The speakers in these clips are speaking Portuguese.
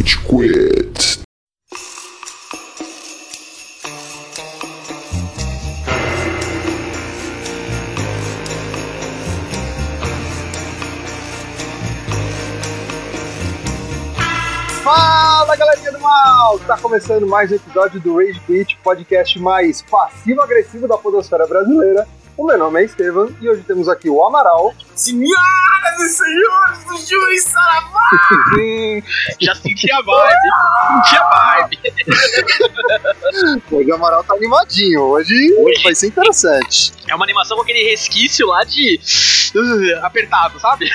Rage Quit. Fala galerinha do mal! Tá começando mais um episódio do Rage Quit, podcast mais passivo-agressivo da podosfera brasileira. O meu nome é Estevam e hoje temos aqui o Amaral. Senhoras e senhores do Júri Saravá! Já senti a vibe. Senti a vibe. Hoje o Amaral tá animadinho, hoje, Hoje. vai ser interessante. É uma animação com aquele resquício lá de. apertado, sabe?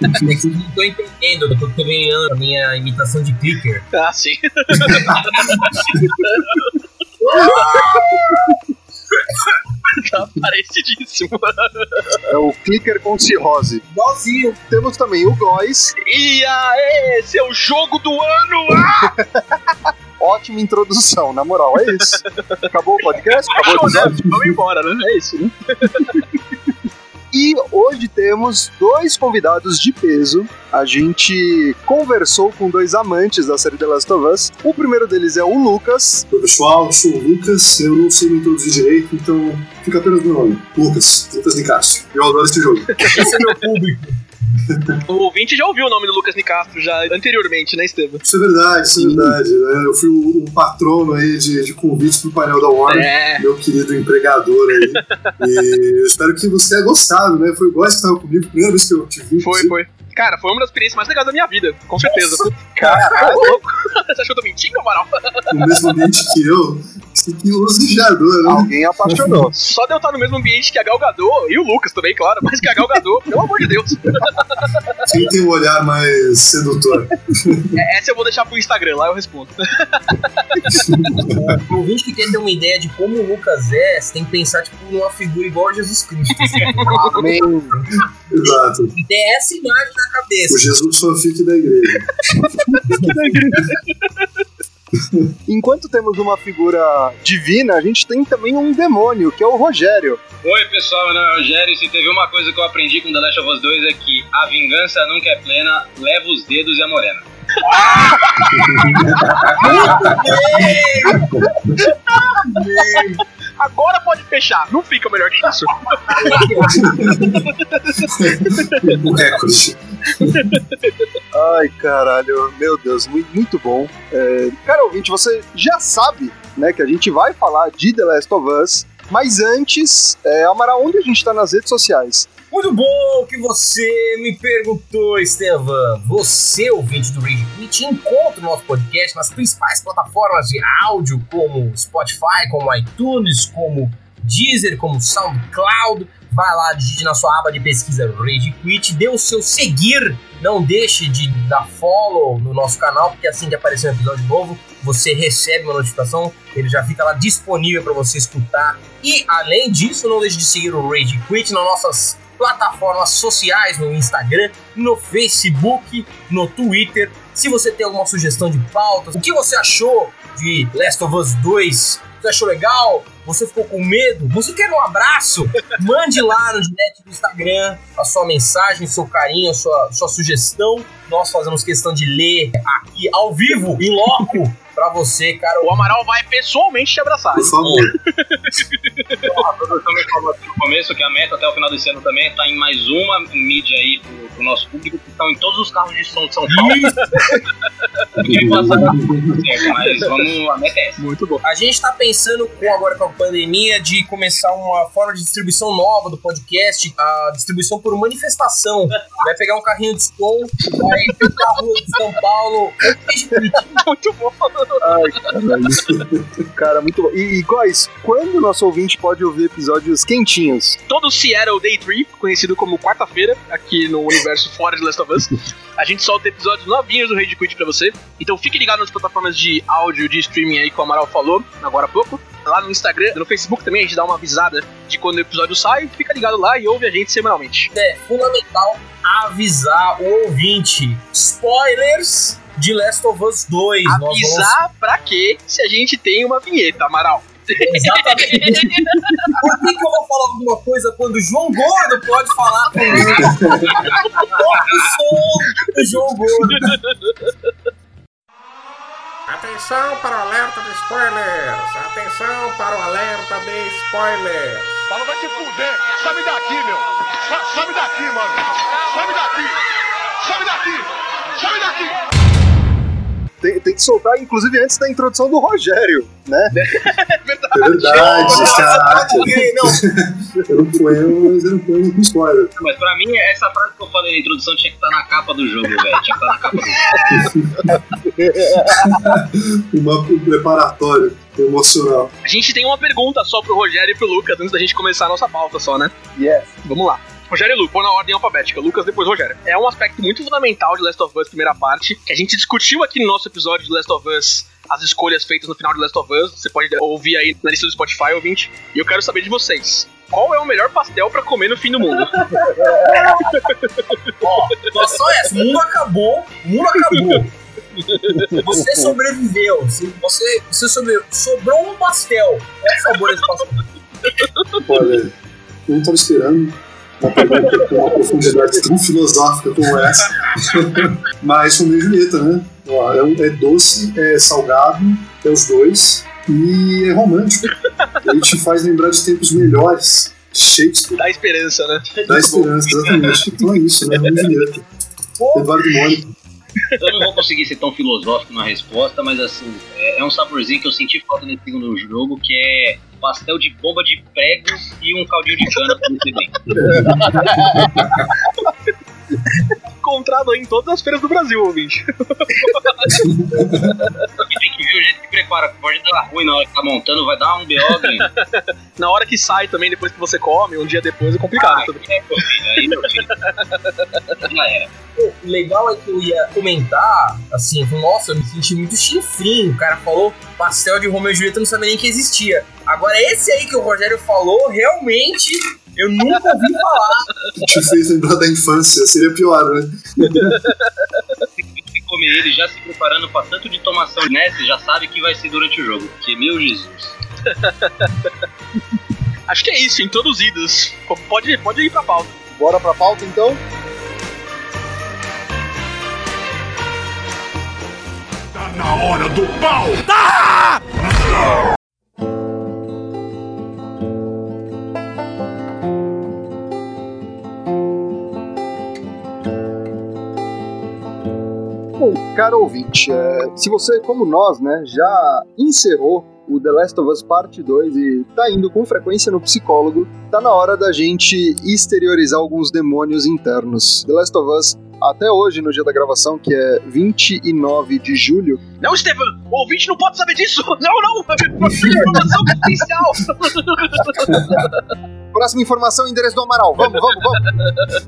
Vocês não estão entendendo, eu tô treinando a minha imitação de clicker. Ah, sim. tá parecidíssimo. É o Clicker com cirrose. Igualzinho. Temos também o Góis. E aí, esse é o jogo do ano! Ah, Ótima introdução, na moral, é isso. Acabou o podcast? Acabou o né? episódio? Vamos embora, né? É isso, né? E hoje temos dois convidados de peso. A gente conversou com dois amantes da série The Last of Us. O primeiro deles é o Lucas. Oi, pessoal, eu sou o Lucas, eu não sei me introduzir direito, então fica apenas meu nome. Lucas, Lucas de Castro. Eu adoro esse jogo. Esse é meu público. O ouvinte já ouviu o nome do Lucas Nicastro já anteriormente, né, Estevam? Isso é verdade, isso é verdade. Né? Eu fui o, o patrono aí de, de convites pro painel da Warner, É. meu querido empregador aí. e eu espero que você tenha gostado, né? Foi igual que estava comigo, primeira vez que eu te vi. Foi, foi. Cara, foi uma das experiências mais legais da minha vida, com certeza. Caralho, louco. Você achou que eu tô mentindo, Amaral? No mesmo ambiente que eu. Que luzijador, né? alguém apaixonou. Só de eu estar no mesmo ambiente que a Gal Gadot, e o Lucas também, claro, mas que a Gal Gadot, pelo amor de Deus. Quem tem um olhar mais sedutor? É, Essa eu vou deixar pro Instagram, lá eu respondo. O ouvinte que quer ter uma ideia de como o Lucas é, você tem que pensar tipo, numa figura igual a Jesus Cristo. assim. Amém. Exato. E ter essa imagem na O cabeça. Jesus fanfic da igreja. Enquanto temos uma figura divina, a gente tem também um demônio, que é o Rogério. Oi pessoal, meu nome é Rogério e se teve uma coisa que eu aprendi com The Last of Us 2 é que a vingança nunca é plena, leva os dedos e a morena. Agora pode fechar, não fica melhor que isso. o recorde. Ai, caralho, meu Deus, muito, bom. É, cara, ouvinte, você já sabe, né, que a gente vai falar de The Last of Us, mas antes, é, Amaral, onde a gente tá nas redes sociais? Muito bom que você me perguntou, Estevam. Você, ouvinte do Rage Quit, encontra o nosso podcast nas principais plataformas de áudio, como Spotify, como iTunes, como Deezer, como SoundCloud. Vai lá, digite na sua aba de pesquisa Rage Quit, dê o seu seguir. Não deixe de dar follow no nosso canal, porque assim que aparecer um episódio novo, você recebe uma notificação, ele já fica lá disponível para você escutar. E além disso, não deixe de seguir o Rage Quit nas nossas plataformas sociais, no Instagram, no Facebook, no Twitter. Se você tem alguma sugestão de pautas, o que você achou de Last of Us 2? Você achou legal? Você ficou com medo? Você quer um abraço? Mande lá no direct do Instagram a sua mensagem, seu carinho, a sua, sua sugestão. Nós fazemos questão de ler aqui ao vivo, em loco, pra você, cara. O Amaral vai pessoalmente te abraçar. Por favor. A produção me falou aqui no começo que a meta até o final desse ano também é estar em mais uma mídia aí pro, pro nosso público, que estão em todos os carros de som de São Paulo. Ninguém passa certo, mas vamos, a meta é essa. Muito bom. A gente tá pensando com agora com a pandemia de começar uma forma de distribuição nova do podcast, a distribuição por manifestação. Vai pegar um carrinho de som, vai pegar a rua de São Paulo. Muito bom. Ai, caralho. Cara, muito bom. E, e Góis, quando o nosso ouvinte pode ouvir episódios quentinhos? Todo Seattle Day 3, conhecido como quarta-feira, aqui no universo fora de Last of Us, a gente solta episódios novinhos do Rage Quit pra você. Então fique ligado nas plataformas de áudio, de streaming aí que o Amaral falou agora há pouco. Lá no Instagram, no Facebook também, a gente dá uma avisada de quando o episódio sai. Fica ligado lá e ouve a gente semanalmente. É fundamental avisar o ouvinte. Spoilers de Last of Us 2. Nós vamos- Avisar pra quê se a gente tem uma vinheta, Amaral? Exatamente. Por que, que eu vou falar alguma coisa quando o João Gordo pode falar comigo? Toca o som do João Gordo. Atenção para o alerta de spoilers! Atenção para o alerta de spoilers! Fala, vai te fuder! Sobe daqui, meu! Sobe daqui, mano! Sobe daqui! Sobe daqui! Sobe daqui! Tem, tem que soltar, inclusive, antes da introdução do Rogério, né? É verdade. É verdade, caraca. Ok, não. Eu não ponho, mas eu não ponho com spoiler. Mas pra mim, essa frase que eu falei na introdução tinha que estar na capa do jogo, velho. Tinha que estar na capa do jogo. Uma, um preparatório emocional. A gente tem uma pergunta só pro Rogério e pro Lucas antes da gente começar a nossa pauta só, né? Yes. Vamos lá. Rogério e Lu, pôr na ordem alfabética. Lucas, depois Rogério. É um aspecto muito fundamental de Last of Us, primeira parte, que a gente discutiu aqui no nosso episódio de Last of Us, as escolhas feitas no final de Last of Us. Você pode ouvir aí na lista do Spotify, ouvinte. E eu quero saber de vocês. Qual é o melhor pastel pra comer no fim do mundo? Ó, é essa: o mundo acabou, o mundo acabou. Você sobreviveu. Você, você, você sobreviveu. Sobrou um pastel. Qual o sabor desse pastel? Olha, eu não estava esperando uma pergunta com uma profundidade tão filosófica como essa. Mas Romeu e Julieta, né? É, é doce, é salgado, é os dois. E é romântico. Ele te faz lembrar de tempos melhores de Shakespeare. Dá esperança, né? Da esperança, exatamente. Então é isso, né? Romeu e Julieta. Eduardo Mônica. Eu não vou conseguir ser tão filosófico na resposta, mas assim, é, é um saborzinho que eu senti falta nesse segundo jogo, que é pastel de bomba de pregos e um caldinho de cana pra você bem. Encontrado aí em todas as feiras do Brasil, ouvinte. Tem que ver o jeito que prepara, pode dar ruim na hora que tá montando, vai dar um BO. Na hora que sai também, depois que você come, um dia depois é complicado. Ah, é, meu filho, aí meu filho. Já era. O legal é que eu ia comentar, assim, nossa, eu me senti muito chifrinho. O cara falou pastel de Romeu e Julieta, eu não sabia nem que existia. Agora, esse aí que o Rogério falou, realmente, eu nunca ouvi falar. Te fez lembrar da infância. Seria pior, né? Que comer ele já se preparando pra tanto de tomação, né? Você já sabe que vai ser durante o jogo. Porque, meu Jesus. Acho que é isso, introduzidos. Pode, pode ir pra pauta. Bora pra pauta, então? Na hora do pau! Bom, caro ouvinte, é, se você, como nós, né, já encerrou o The Last of Us Parte 2 e tá indo com frequência no psicólogo, tá na hora da gente exteriorizar alguns demônios internos. The Last of Us, até hoje, no dia da gravação, que é 29 de julho, Não, Estevam, o ouvinte não pode saber disso! Não, não! Informação confidencial! Próxima informação, endereço do Amaral. Vamos, vamos, vamos.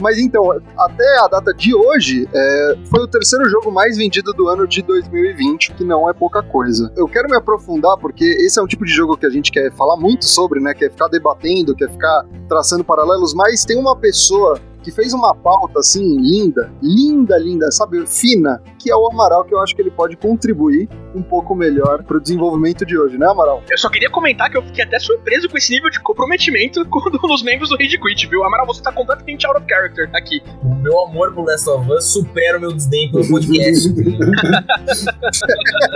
Mas então, até a data de hoje, é, foi o terceiro jogo mais vendido do ano de 2020, o que não é pouca coisa. Eu quero me aprofundar porque esse é um tipo de jogo que a gente quer falar muito sobre, né? Quer ficar debatendo, quer ficar traçando paralelos, mas tem uma pessoa que fez uma pauta assim linda, linda, linda, sabe, fina, que é o Amaral, que eu acho que ele pode contribuir um pouco melhor pro desenvolvimento de hoje, né, Amaral? Eu só queria comentar que eu fiquei até surpreso com esse nível de comprometimento com os membros do Rage Quit, viu? Amaral, você tá completamente out of character aqui. O meu amor por Last of Us supera o meu desdém pelo podcast. o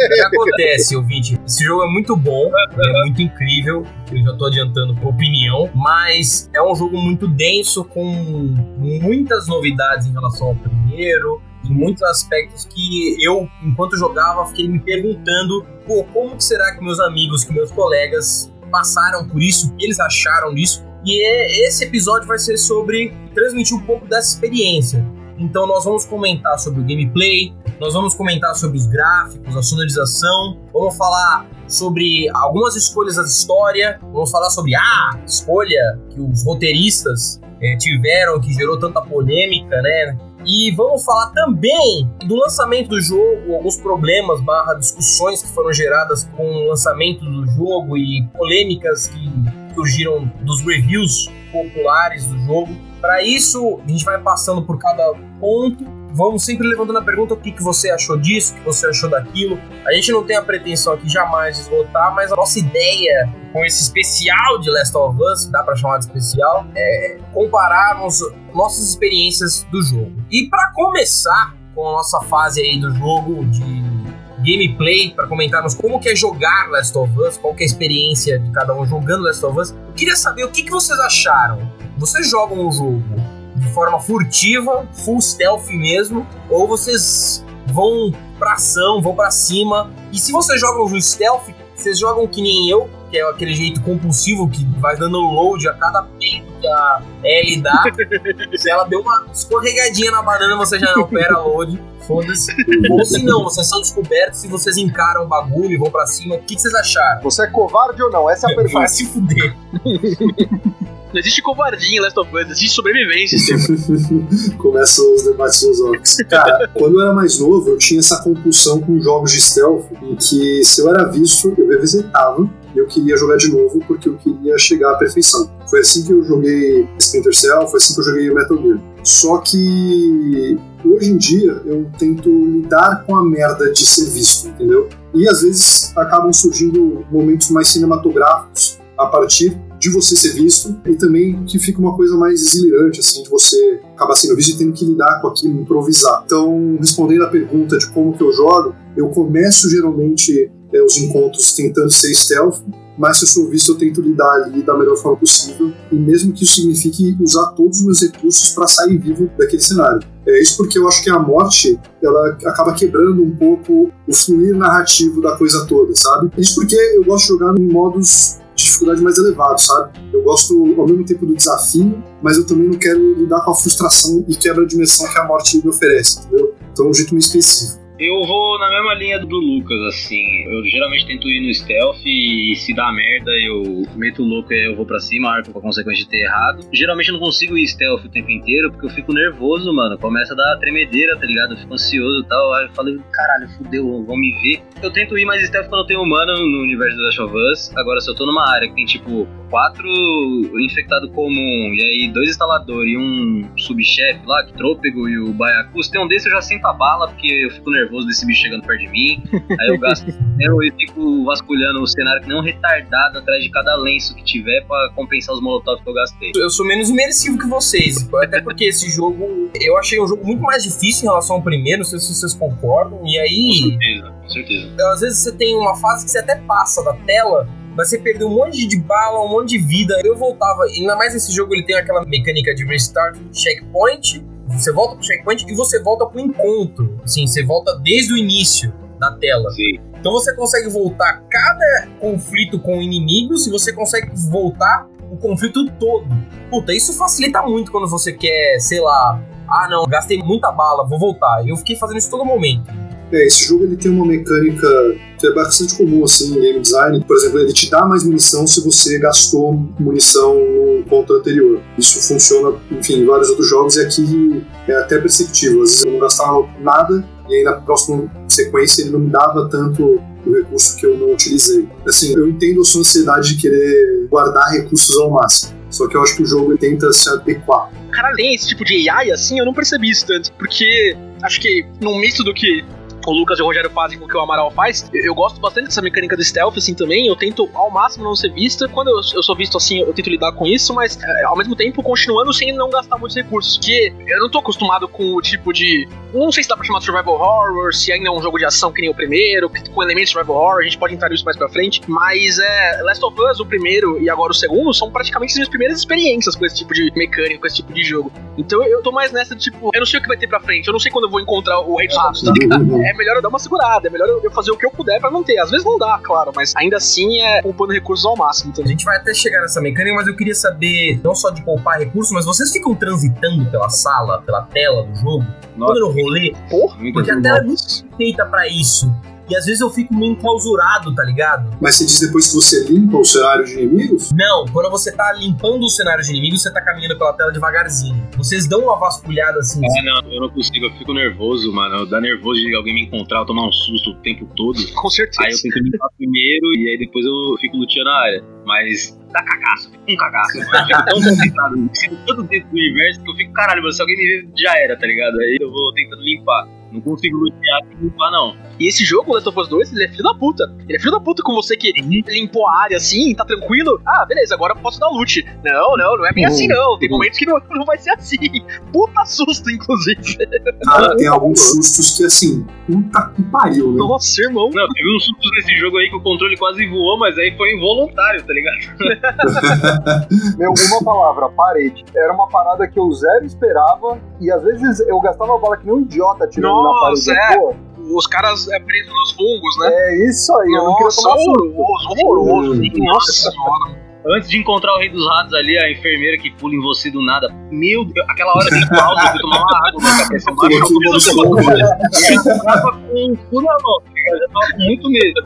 que acontece, ouvinte? Esse jogo é muito bom, é muito incrível. Eu já tô adiantando por opinião, mas é um jogo muito denso, com muitas novidades em relação ao primeiro. Em muitos aspectos que eu, enquanto jogava, fiquei me perguntando: pô, como que será que meus amigos, que meus colegas passaram por isso, o que eles acharam disso? E é- esse episódio vai ser sobre transmitir um pouco dessa experiência. Então nós vamos comentar sobre o gameplay, nós vamos comentar sobre os gráficos, a sonorização, vamos falar sobre algumas escolhas da história, vamos falar sobre a escolha que os roteiristas eh, tiveram, que gerou tanta polêmica, né? E vamos falar também do lançamento do jogo, alguns problemas barra discussões que foram geradas com o lançamento do jogo e polêmicas que surgiram dos reviews populares do jogo. Para isso, a gente vai passando por cada ponto. Vamos sempre levantando a pergunta: o que, que você achou disso, o que você achou daquilo. A gente não tem a pretensão aqui jamais de esgotar, mas a nossa ideia com esse especial de Last of Us, dá para chamar de especial, é compararmos nossas experiências do jogo. E para começar com a nossa fase aí do jogo de gameplay para comentarmos como que é jogar Last of Us, qual que é a experiência de cada um jogando Last of Us. Eu queria saber o que, que vocês acharam. Vocês jogam o jogo de forma furtiva, full stealth mesmo, ou vocês vão pra ação, vão pra cima. E se vocês jogam no stealth, vocês jogam que nem eu, que é aquele jeito compulsivo que vai dando load a cada peito que a Ellie dá. se ela deu uma escorregadinha na banana, você já não opera load. Foda-se. Ou se não, vocês são descobertos e vocês encaram o bagulho e vão pra cima. O que, que vocês acharam? Você é covarde ou não? Essa é a pergunta. Vai se fuder. Não existe covardia em Last of Us, existe sobrevivência. Começam os debates filosóficos. Cara, quando eu era mais novo, eu tinha essa compulsão com jogos de stealth, em que se eu era visto, eu revisitava e eu queria jogar de novo porque eu queria chegar à perfeição. Foi assim que eu joguei Splinter Cell, foi assim que eu joguei Metal Gear. Só que hoje em dia eu tento lidar com a merda de ser visto, entendeu? E às vezes acabam surgindo momentos mais cinematográficos a partir de você ser visto e também que fica uma coisa mais exilirante, assim, de você acabar sendo visto e tendo que lidar com aquilo, improvisar. Então, respondendo a pergunta de como que eu jogo, eu começo geralmente é, os encontros tentando ser stealth, mas se eu sou visto eu tento lidar ali da melhor forma possível e mesmo que isso signifique usar todos os meus recursos para sair vivo daquele cenário. É isso porque eu acho que a morte ela acaba quebrando um pouco o fluir narrativo da coisa toda, sabe? Isso porque eu gosto de jogar em modos de dificuldade mais elevado, sabe? Eu gosto ao mesmo tempo do desafio, mas eu também não quero lidar com a frustração e quebra de dimensão que a morte me oferece, entendeu? Então é um jeito meio específico. Eu vou na mesma linha do Lucas, assim. Eu geralmente tento ir no stealth e se dá merda, eu meto o louco e eu vou pra cima, arco com a consequência de ter errado. Geralmente eu não consigo ir stealth o tempo inteiro porque eu fico nervoso, mano. Começa a dar tremedeira, tá ligado? Eu fico ansioso e tal. Aí eu falo, caralho, fudeu, vão me ver. Eu tento ir mais stealth quando eu tenho humano no universo do Last of Us. Agora, se eu tô numa área que tem tipo quatro infectados comum e aí dois instaladores e um subchefe lá, que trôpego e o baiacu, se tem um desse eu já sinto a bala porque eu fico nervoso nervoso desse bicho chegando perto de mim. Aí eu gasto eu e fico vasculhando o cenário que nem um retardado atrás de cada lenço que tiver pra compensar os molotovs que eu gastei. Eu sou menos imersivo que vocês, até porque esse jogo eu achei um jogo muito mais difícil em relação ao primeiro, não sei se vocês concordam. E Com aí, certeza, com certeza. às vezes você tem uma fase que você até passa da tela, mas você perdeu um monte de bala, um monte de vida. Eu voltava, ainda mais esse jogo ele tem aquela mecânica de restart, checkpoint. Você volta pro checkpoint e você volta pro encontro. Assim, você volta desde o início da tela. Sim. Então você consegue voltar cada conflito com inimigos e você consegue voltar o conflito todo. Puta, isso facilita muito quando você quer, sei lá, ah não, gastei muita bala, vou voltar. Eu fiquei fazendo isso todo momento. É, esse jogo ele tem uma mecânica que é bastante comum assim em game design. Por exemplo, ele te dá mais munição se você gastou munição no encontro anterior. Isso funciona, enfim, em vários outros jogos e aqui é até perceptível. Às vezes eu não gastava nada e aí na próxima sequência ele não me dava tanto o recurso que eu não utilizei. Assim, eu entendo a sua ansiedade de querer guardar recursos ao máximo. Só que eu acho que o jogo tenta se adequar. Caralho, tem esse tipo de AI assim, eu não percebi isso tanto. Porque acho que no misto do que o Lucas e o Rogério fazem com o que o Amaral faz, eu, eu gosto bastante dessa mecânica do stealth, assim, também. Eu tento ao máximo não ser visto. Quando eu, eu sou visto assim, eu tento lidar com isso, mas é, ao mesmo tempo continuando sem não gastar muitos recursos. Porque eu não tô acostumado com o tipo de. Não sei se dá pra chamar de survival horror, se ainda é um jogo de ação que nem o primeiro, que- com elementos de survival horror, a gente pode entrar nisso mais pra frente. Mas é. Last of Us, o primeiro e agora o segundo, são praticamente as minhas primeiras experiências com esse tipo de mecânica, com esse tipo de jogo. Então eu tô mais nessa, tipo, eu não sei o que vai ter pra frente, eu não sei quando eu vou encontrar o Rei dos Ratos, tá ligado? É melhor eu dar uma segurada, é melhor eu fazer o que eu puder pra manter. Às vezes não dá, claro, mas ainda assim é poupando recursos ao máximo. A Então. gente vai até chegar nessa mecânica, mas eu queria saber, não só de poupar recursos, mas vocês ficam transitando pela sala, pela tela do jogo, Nossa, dando rolê, Porra, porque a tela é muito feita pra isso. E às vezes eu fico meio enclausurado, tá ligado? Mas você diz depois que você limpa o cenário de inimigos? Não, quando você tá limpando o cenário de inimigos, você tá caminhando pela tela devagarzinho. Vocês dão uma vasculhada assim. É, não, eu não consigo, eu fico nervoso, mano. Dá nervoso de alguém me encontrar, eu tomar um susto o tempo todo. com certeza. Aí eu tento limpar primeiro e aí depois eu fico luteando a área. Mas dá cagaço, fico com cagaço. mano. Eu fico tão concentrado, me sinto tanto dentro do universo que eu fico, caralho, mano, se alguém me ver, já era, tá ligado? Aí eu vou tentando limpar. Não consigo lutear sem limpar, não. E esse jogo, Last of Us 2, ele é filho da puta. Ele é filho da puta com você que limpou a área assim, tá tranquilo. Ah, beleza, agora eu posso dar loot. Não, não, não é bem assim não. Tem momentos que não, não vai ser assim. Puta susto, inclusive. Cara, tem alguns sustos que, assim, puta que pariu, né? Nossa, irmão. Não, teve uns sustos nesse jogo aí que o controle quase voou, mas aí foi involuntário, tá ligado? Meu, uma palavra, parede. Era uma parada que eu zero esperava e às vezes eu gastava a bola que nem um idiota tirando na Nossa, parede. é. Pô, Os caras é, presos nos fungos, né? é isso aí, eu não queria Nossa, tomar horroroso, horroroso. Nossa senhora. Antes de encontrar o Rei dos Ratos ali, a enfermeira que pula em você do nada. Meu Deus, aquela hora de pausa, eu fui tomar uma água na cabeça. Eu esconde. Eu tava com o cu na mão? Eu tava com muito medo.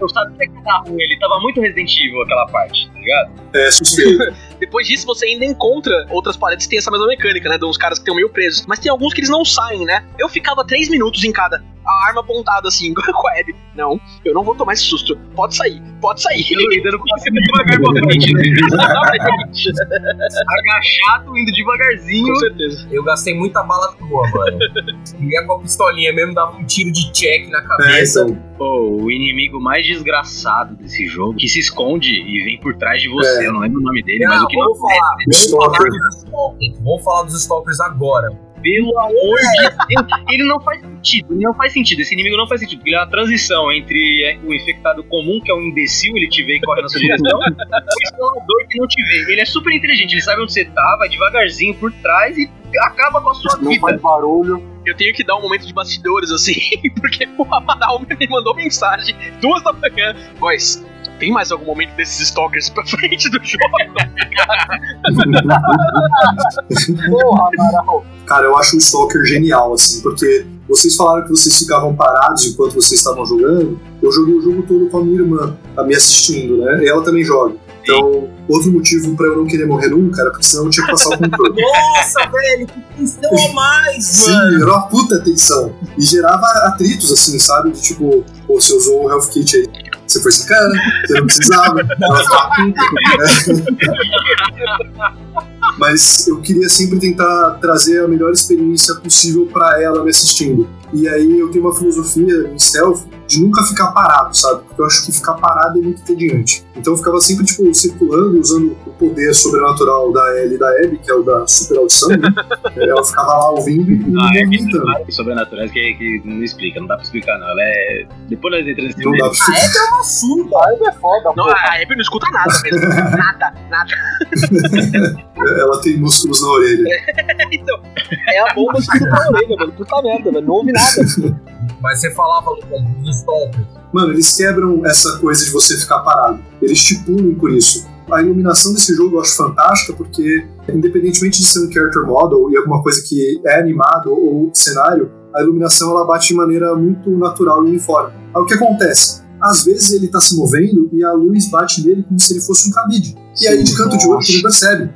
Eu sabia que dar ruim, ele tava muito Resident Evil aquela parte, tá ligado? É suspeito. Depois disso, você ainda encontra outras paredes que tem essa mesma mecânica, né? De uns caras que estão meio presos. Mas tem alguns que eles não saem, né? Eu ficava três minutos em cada. A arma apontada assim, com a Abby. Não, eu não vou tomar esse susto. Pode sair, pode sair. Eu indo devagar pra frente. Agachado, indo devagarzinho. Com certeza. Eu gastei muita bala tua, mano. Ia com a pistolinha mesmo, dava um tiro de check na É, cabeça. então. Pô, o inimigo mais desgraçado desse jogo, que se esconde e vem por trás de você. É. Eu não lembro o nome dele, Não, mas o que não vamos falar, vamos Stalker. falar dos stalkers. Vamos falar dos stalkers agora. Pelo amor de Deus, ele não faz sentido, ele não faz sentido, esse inimigo não faz sentido, porque ele é uma transição entre é, o infectado comum, que é um imbecil, ele te vê e corre na sua direção, e o explorador que não te vê. Ele é super inteligente, ele sabe onde você tá, vai devagarzinho por trás e acaba com a sua Não vida. faz barulho. Eu tenho que dar um momento de bastidores, assim, porque o Amaral me mandou mensagem duas da manhã. Boys, tem mais algum momento desses stalkers pra frente do jogo? Porra, Amaral. Cara, eu acho o Stalker genial, assim, porque vocês falaram que vocês ficavam parados enquanto vocês estavam jogando. Eu joguei o jogo todo com a minha irmã, a me assistindo, né? E ela também joga. Então, outro motivo pra eu não querer morrer nunca era porque senão eu tinha que passar o controle. Nossa, velho, que tensão a mais, Sim, mano. era uma puta tensão. E gerava atritos, assim, sabe? De tipo, pô, você usou o Health Kit aí. Você foi sacana, você não precisava. Ela puta. Mas eu queria sempre tentar trazer a melhor experiência possível pra ela me assistindo. E aí eu tenho uma filosofia em stealth de nunca ficar parado, sabe? Porque eu acho que ficar parado é muito entediante. Então eu ficava sempre, tipo, circulando, usando o poder sobrenatural da Ellie e da Abby, que é o da super audição, né? Ela ficava lá ouvindo e me Ah, é que movimentando. sobrenaturais que, que não explica, não dá pra explicar não. Ela é. Depois nós entramos nesse Não dá pra A Abby é uma surda. A Eve é foda, Não, a Abby não escuta nada mesmo. Nada, nada. Ela tem músculos na orelha. Então, é a bomba que escuta na orelha, mano. Puta merda, velho. Não ouve nada. Mas você falava dos stalkers. Mano, eles quebram essa coisa de você ficar parado. Eles te punem por isso. A iluminação desse jogo eu acho fantástica porque, independentemente de ser um character model e alguma coisa que é animado ou cenário, a iluminação ela bate de maneira muito natural e uniforme. Aí o que acontece? Às vezes ele tá se movendo e a luz bate nele como se ele fosse um cabide. E aí de canto de olho você não percebe.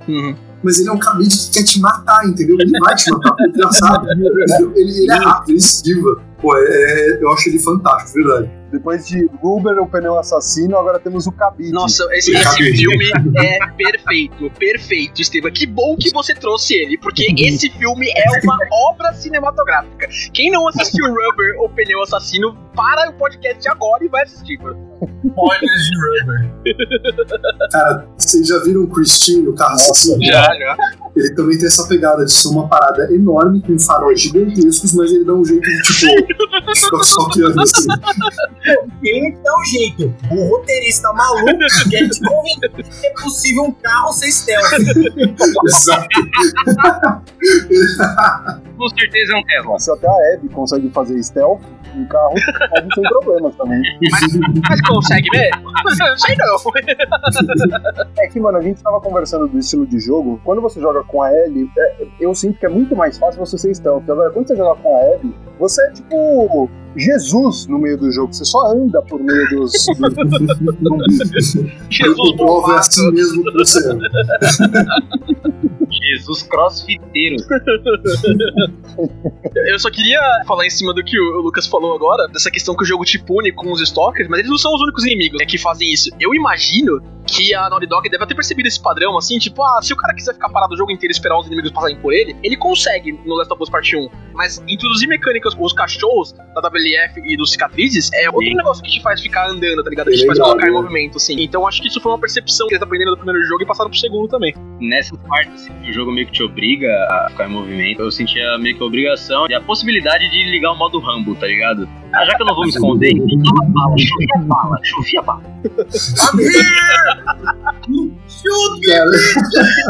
Mas ele é um cabide que quer te matar, entendeu? Ele vai te matar, porque ele já sabe. Ele, ele é rápido, ele esquiva. Pô, é- é- eu acho ele fantástico, de verdade. Depois de Ruber, o pneu assassino, agora temos o Cabide. Nossa, esse, esse filme é perfeito, perfeito, Estevam. Que bom que você trouxe ele, porque esse filme é uma obra cinematográfica. Quem não assistiu Rubber, o pneu assassino, para o podcast agora e vai assistir, mano. Spoilers de Rubber. Cara, vocês já viram o Christine, o carro assassino? Já, já. Ele também tem essa pegada de ser uma parada enorme, com faróis gigantescos, mas ele dá um jeito de, tipo, ficar só criando assim. Tem um que dá um jeito. O roteirista maluco quer te convencer que é possível um carro ser stealth. Exato. Com certeza é um Tesla. Se até a Abby consegue fazer stealth, um carro pode sem problemas também. Mas consegue mesmo? Não sei não. É que, mano, a gente tava conversando do estilo de jogo. Quando você joga com a Ellie, é- eu sinto que é muito mais fácil você ser stealth. Agora, quando você joga com a Abby, você é tipo people Jesus no meio do jogo. Você só anda por meio dos. Jesus o prova é assim mesmo. Jesus crossfiteiro. Eu só queria falar em cima do que o Lucas falou agora, dessa questão que o jogo te pune com os stalkers, mas eles não são os únicos inimigos né, que fazem isso. Eu imagino que a Naughty Dog deve ter percebido esse padrão, assim, tipo, ah, se o cara quiser ficar parado o jogo inteiro e esperar os inimigos passarem por ele, ele consegue no Last of Us Part 1. Mas introduzir mecânicas com os cachorros da WLF e dos cicatrizes é outro Sim. negócio que te faz ficar andando, tá ligado? Que te faz legal, colocar em movimento, assim. Então acho que isso foi uma percepção que eles aprenderam do primeiro jogo e passaram pro segundo também. Nessa parte, assim, que o jogo meio que te obriga a ficar em movimento, eu sentia meio que a obrigação e a possibilidade de ligar o modo Rambo, tá ligado? Ah, já que eu não vou me esconder, toma bala, chovia bala, chovia bala. Cara,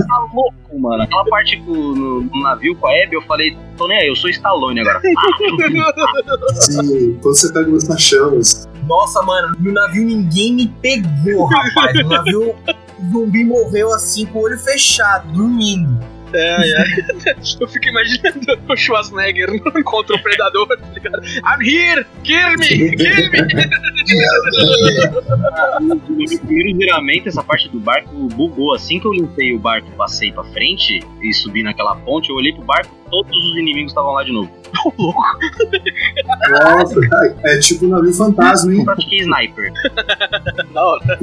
Tá louco, mano. Aquela parte com- no, no navio com a Abby, eu falei, tô nem aí, eu sou Stallone agora. assim, quando você pega os chamas, Nossa, mano, no navio ninguém me pegou, rapaz. No navio o zumbi morreu assim com o olho fechado, dormindo. É, é. Eu fico imaginando o Schwarzenegger contra o Predador, tá ligado? I'm here! Kill me! Kill me! Primeiro giramento, essa parte do barco bugou. Assim que eu limpei o barco e passei pra frente e subi naquela ponte, eu olhei pro barco, todos os inimigos estavam lá de novo. nossa, é tipo um navio fantasma, hein? Eu pratiquei sniper. Da hora.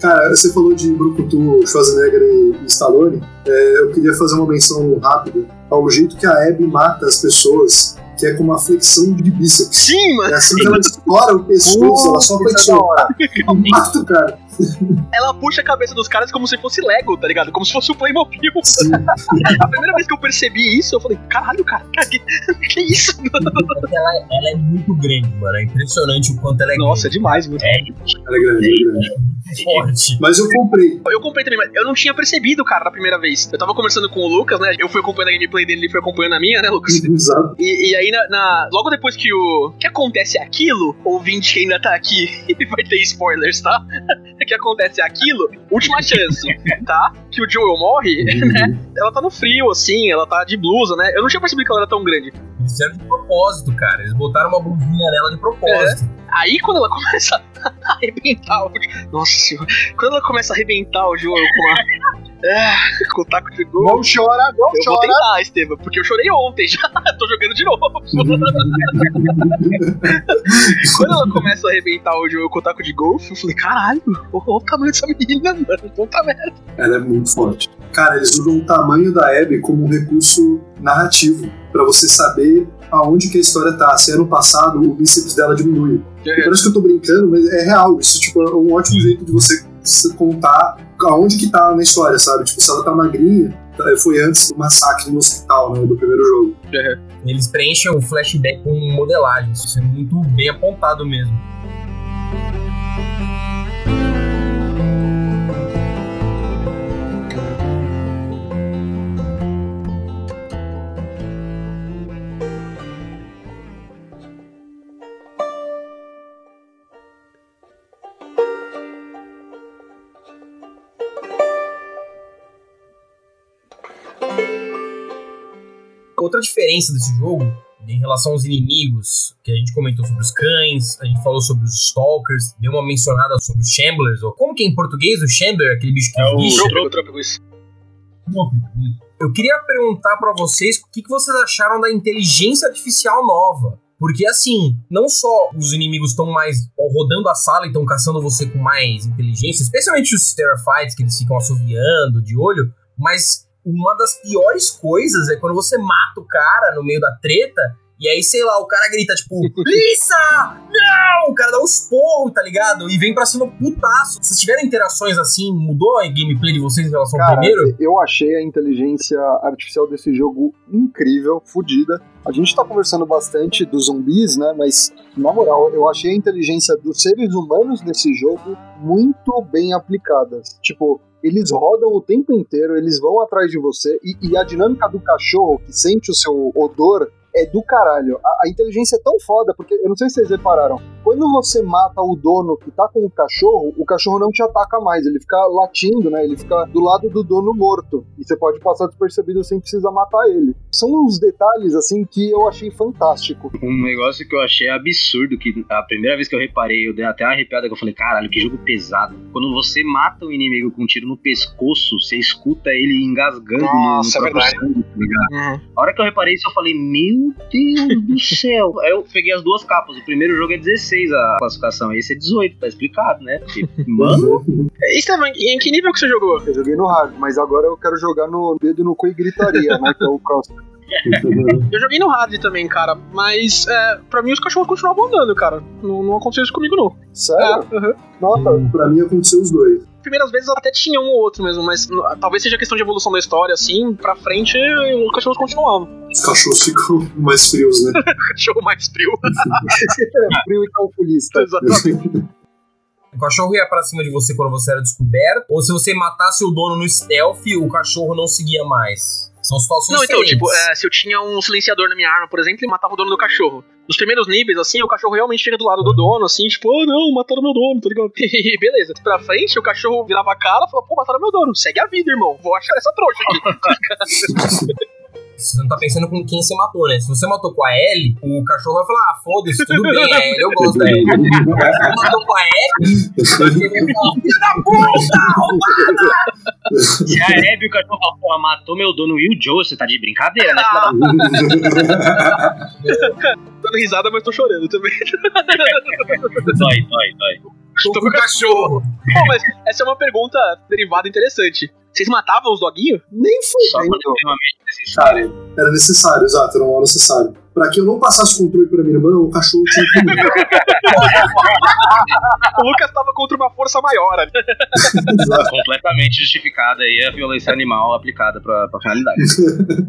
Cara, você falou de Brucutu, Schwarzenegger e Stallone. É, eu queria fazer uma menção rápida ao jeito que a Abby mata as pessoas, que é com uma flexão de bíceps. Sim, mano! É assim que ela estoura o pescoço, ela só hora. Mata o cara. Ela puxa a cabeça dos caras como se fosse Lego, tá ligado? Como se fosse o Playmobil. A primeira vez que eu percebi isso, eu falei, caralho, cara, que, que isso? Ela, ela é muito grande, mano. É impressionante o quanto ela é Nossa, é demais, muito. Ela é grande, ela é grande. grande, forte. Mas eu comprei. Eu comprei também, mas eu não tinha percebido, cara, na primeira vez. Eu tava conversando com o Lucas, né? Eu fui acompanhando a gameplay dele, ele foi acompanhando a minha, né, Lucas? Exato. E, e aí, na, na- logo depois que o. que acontece aquilo, ouvinte que ainda tá aqui, vai ter spoilers, tá? Que acontece aquilo, última chance, tá? Que o Joel morre, né? Ela tá no frio, assim, ela tá de blusa, né? Eu não tinha percebido que ela era tão grande. Eles fizeram de propósito, cara. Eles botaram uma blusinha nela de propósito. Aí quando ela começa a arrebentar o. Nossa senhora. Quando ela começa a arrebentar o Joel com a. É, com o taco de gol. Não chora, não Eu vou chora. tentar, Estevam, porque eu chorei ontem já. Tô jogando de novo. Quando ela começa a arrebentar o jogo com o taco de golfe, eu falei, caralho, olha o tamanho dessa menina, mano. Puta merda. Ela é muito forte. Cara, eles usam o tamanho da Abby como um recurso narrativo pra você saber aonde que a história tá. Se ano passado o bíceps dela diminui. E Parece que eu tô brincando, mas é real. Isso tipo, é um ótimo jeito de você contar aonde que tá na história, sabe? Tipo, se ela tá magrinha, tá- foi antes do massacre no hospital, né? Do primeiro jogo. Eles preenchem o flashback com modelagem. Isso é muito bem apontado mesmo. Outra diferença desse jogo, em relação aos inimigos, que a gente comentou sobre os cães, a gente falou sobre os stalkers, deu uma mencionada sobre os shamblers, ou como que é em português o shambler, aquele bicho que É o. Eu queria perguntar pra vocês o que, que vocês acharam da inteligência artificial nova. Porque assim, não só os inimigos estão mais rodando a sala e estão caçando você com mais inteligência, especialmente os Terrafights que eles ficam assoviando de olho, mas uma das piores coisas é quando você mata o cara no meio da treta e aí, sei lá, o cara grita tipo, Lisa! Não! O cara dá um esporro, tá ligado? E vem pra cima putaço. Vocês tiveram interações assim? Mudou a gameplay de vocês em relação ao Cara, primeiro? eu achei a inteligência artificial desse jogo incrível, fodida. A gente tá conversando bastante dos zumbis, né? Mas, na moral, eu achei a inteligência dos seres humanos nesse jogo muito bem aplicada. Tipo, eles rodam o tempo inteiro, eles vão atrás de você, e, e a dinâmica do cachorro que sente o seu odor é do caralho. A, a inteligência é tão foda, porque eu não sei se vocês repararam, quando você mata o dono que tá com o cachorro, o cachorro não te ataca mais, ele fica latindo, né? Ele fica do lado do dono morto. E você pode passar despercebido sem precisar matar ele. São uns detalhes, assim, que eu achei fantástico. Um negócio que eu achei absurdo, que a primeira vez que eu reparei, eu dei até uma arrepiada que eu falei, caralho, que jogo pesado. Quando você mata o inimigo com um tiro no pescoço, você escuta ele engasgando no- Nossa, no, é próprio verdade. sangue, tá ligado? Uhum. A hora que eu reparei isso, eu falei, meu Meu Deus do céu. Aí eu peguei as duas capas. O primeiro jogo é 16 a classificação, esse é 18, tá explicado, né? Porque, mano, E Estevam, em que nível que você jogou? Eu joguei no hard, mas agora eu quero jogar no dedo no cu e gritaria, né? Que é o cross. Eu joguei no hard também, cara, mas é, pra mim os cachorros continuavam andando, cara. Não, não aconteceu isso comigo, não. Sério? É, uhum. Nossa, Pra mim aconteceu os dois. Primeiras vezes até tinha um ou outro mesmo, mas talvez seja questão de evolução da história, assim, pra frente os cachorros continuavam. Os cachorros ficam mais frios, né? Cachorro mais frio. frio e calculista. Exatamente. O cachorro ia pra cima de você quando você era descoberto, ou se você matasse o dono no stealth, o cachorro não seguia mais. São situações Não, então, diferentes. tipo, é, se eu tinha um silenciador na minha arma, por exemplo, e matava o dono do cachorro. Nos primeiros níveis, assim, o cachorro realmente fica do lado do dono, assim, tipo, oh não, mataram meu dono, tá ligado? E beleza. Pra frente, o cachorro virava a cara e falava, pô, mataram meu dono. Segue a vida, irmão. Vou achar essa trouxa aqui. Você não tá pensando com quem você matou, né? Se você matou com a Ellie, o cachorro vai falar, ah, foda-se, tudo bem, a Ellie, eu gosto da Ellie. Se você matou com a Ellie, você vai falar, filha da puta, roubada! se a Abby e o cachorro fala, porra, matou meu dono o Joe, você tá de brincadeira, né? da Dando risada, mas tô chorando também. Dói, dói, dói. Tô com o cachorro. Pô, mas essa é uma pergunta derivada interessante. Vocês matavam os doguinhos? Nem Só é extremamente necessário. Era necessário, exato, era uma hora necessário. Pra que eu não passasse o controle pra minha irmã, o cachorro tinha que. O Lucas tava contra uma força maior ali. Exato. Completamente justificada aí a violência animal aplicada pra, pra finalidade.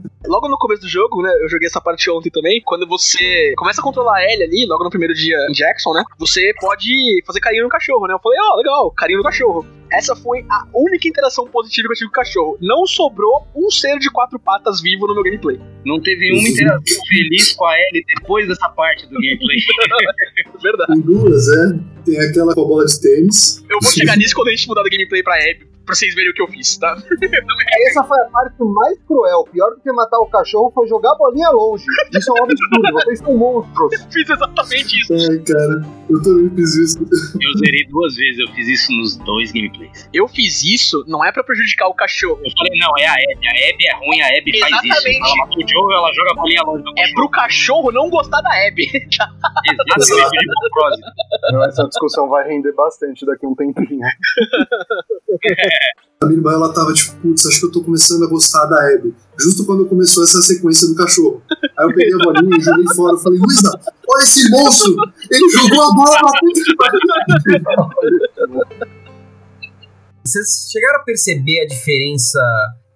Logo no começo do jogo, né? Eu joguei essa parte ontem também. Quando você começa a controlar a Ellie ali, logo no primeiro dia em Jackson, né? Você pode fazer carinho no cachorro, né? Eu falei, ó, legal, carinho no cachorro. Essa foi a única interação positiva que eu tive com o cachorro. Não sobrou um ser de quatro patas vivo no meu gameplay. Não teve uma interação feliz com a Ellie depois dessa parte do gameplay. Verdade. Tem duas, é. Tem aquela com a bola de tênis. Eu vou chegar nisso quando a gente mudar do gameplay pra Abby, pra vocês verem o que eu fiz, tá? Essa foi a parte mais cruel. Pior do que matar o cachorro foi jogar a bolinha longe. Isso é um absurdo. Vocês são monstros. Eu fiz exatamente isso. Ai, cara, eu também fiz isso. Eu zerei duas vezes, eu fiz isso nos dois gameplays. Eu fiz isso, não é pra prejudicar o cachorro. Eu falei, não, é a Abby, a Abby é ruim, a Abby faz isso. Exatamente. Ela matou o Joe, ela joga a bolinha longe do É cachorro. pro cachorro não gostar da Abby. Exatamente, essa discussão vai render bastante daqui a um tempinho. A minha irmã, ela tava tipo, putz, acho que eu tô começando a gostar da Abby. Justo quando começou essa sequência do cachorro. Aí eu peguei a bolinha e joguei fora. Eu falei, Luísa, olha esse monstro! Ele jogou a bola pra puta que. Vocês chegaram a perceber a diferença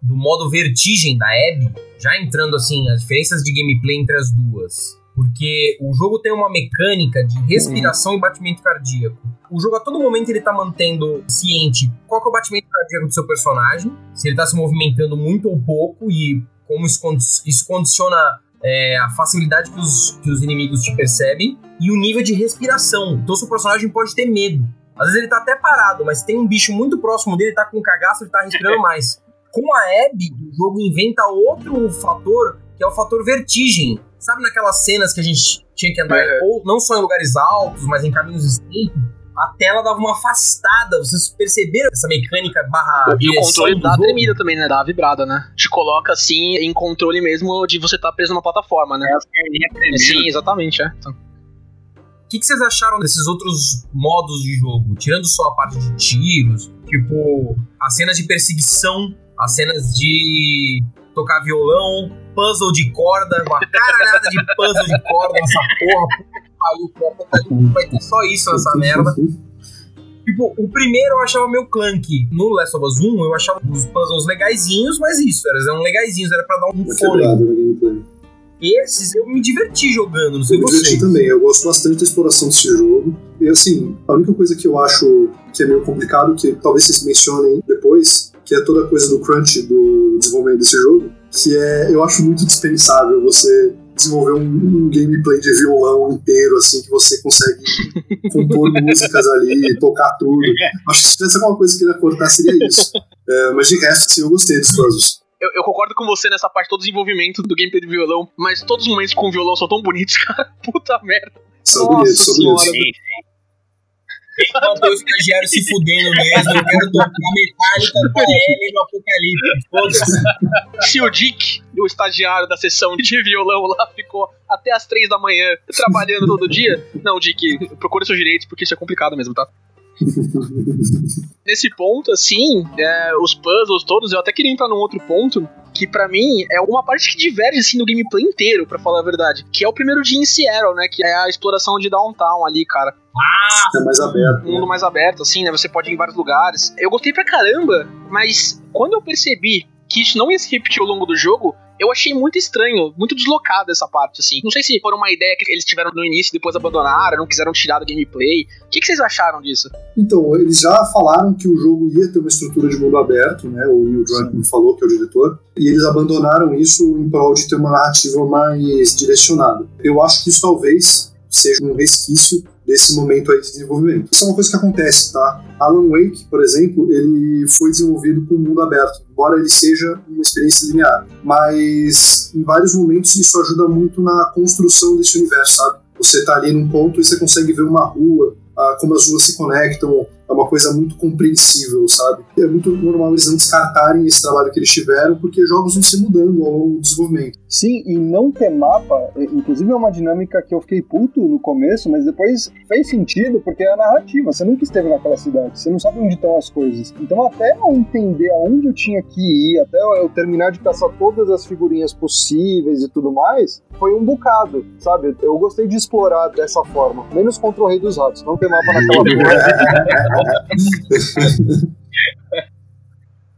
do modo vertigem da Abby? Já entrando assim, as diferenças de gameplay entre as duas. Porque o jogo tem uma mecânica de respiração e batimento cardíaco. O jogo a todo momento ele tá mantendo ciente qual é o batimento cardíaco do seu personagem, se ele tá se movimentando muito ou pouco e como isso, isso condiciona é, a facilidade que os, que os inimigos te percebem e o nível de respiração. Então seu personagem pode ter medo. Às vezes ele tá até parado, mas tem um bicho muito próximo dele, tá com cagaço, ele tá respirando mais. Com a Abby, o jogo inventa outro fator, que é o fator vertigem. Sabe naquelas cenas que a gente tinha que andar, Uhum. ou não só em lugares altos, mas em caminhos estreitos? A tela dava uma afastada. Vocês perceberam essa mecânica barra E o controle dá tremida também, né? Dá vibrada, né? Te coloca assim em controle mesmo de você estar preso na plataforma, né? As perninhas. Sim, exatamente, é. Então, O que, que vocês acharam desses outros modos de jogo? Tirando só a parte de tiros, tipo, as cenas de perseguição, as cenas de tocar violão, puzzle de corda, uma caralhada de puzzle de corda nessa porra. Pariu, cara, vai ter só isso nessa merda. Tipo, o primeiro eu achava meio clunky. No Last of Us 1, eu achava os puzzles legaisinhos, mas isso, eles eram legaisinhos, era pra dar um fôlego. gameplay. Esses eu me diverti jogando, não sei Eu me diverti vocês. também, eu gosto bastante da exploração desse jogo. E assim, a única coisa que eu acho que é meio complicado, que talvez vocês mencionem depois, que é toda a coisa do crunch do desenvolvimento desse jogo, que é, eu acho muito dispensável você desenvolver um, um gameplay de violão inteiro, assim, que você consegue compor músicas ali, tocar tudo. Acho que se tivesse alguma coisa que ele ia cortar, seria isso. É, mas de resto, sim, eu gostei dos puzzles. eu, eu concordo com você nessa parte, todo o desenvolvimento do gameplay de violão, mas todos os momentos com o violão são tão bonitos, cara. Puta merda. São Nossa bonitos, são senhora. bonitos. Enquanto o estagiário se fudendo mesmo, eu quero tocar metálica com ele no apocalipse. Se o Dick, o estagiário da sessão de violão lá, ficou até as três da manhã trabalhando todo dia, não, Dick, procure seus direitos porque isso é complicado mesmo, tá? Nesse ponto, assim, é, os puzzles todos, eu até queria entrar num outro ponto, que pra mim é uma parte que diverge, assim, do gameplay inteiro, pra falar a verdade, que é o primeiro dia em Seattle, né, que é a exploração de downtown ali, cara. É mais aberto. Um mundo mais aberto, assim, né, você pode ir em vários lugares. Eu gostei pra caramba, mas quando eu percebi que isso não ia se repetir ao longo do jogo, eu achei muito estranho, muito deslocado essa parte, assim. Não sei se foi uma ideia que eles tiveram no início e depois abandonaram, não quiseram tirar do gameplay. O que, que vocês acharam disso? Então, eles já falaram que o jogo ia ter uma estrutura de mundo aberto, né? O Neil Druckmann falou, que é o diretor, e eles abandonaram isso em prol de ter uma narrativa mais direcionada. Eu acho que isso talvez seja um resquício desse momento aí de desenvolvimento. Isso é uma coisa que acontece, tá? Alan Wake, por exemplo, ele foi desenvolvido com mundo aberto, embora ele seja uma experiência linear. Mas em vários momentos isso ajuda muito na construção desse universo, sabe? Você tá ali num ponto e você consegue ver uma rua, ah, como as ruas se conectam, é uma coisa muito compreensível, sabe? É muito normal eles não descartarem esse trabalho que eles tiveram, porque jogos vão se mudando ao longo do desenvolvimento. Sim, e não ter mapa, inclusive é uma dinâmica que eu fiquei puto no começo, mas depois fez sentido, porque é a narrativa. Você nunca esteve naquela cidade, você não sabe onde estão as coisas. Então, até eu entender aonde eu tinha que ir, até eu terminar de caçar todas as figurinhas possíveis e tudo mais, foi um bocado, sabe? Eu gostei de explorar dessa forma. Menos contra o Rei dos Ratos, não ter mapa naquela porra.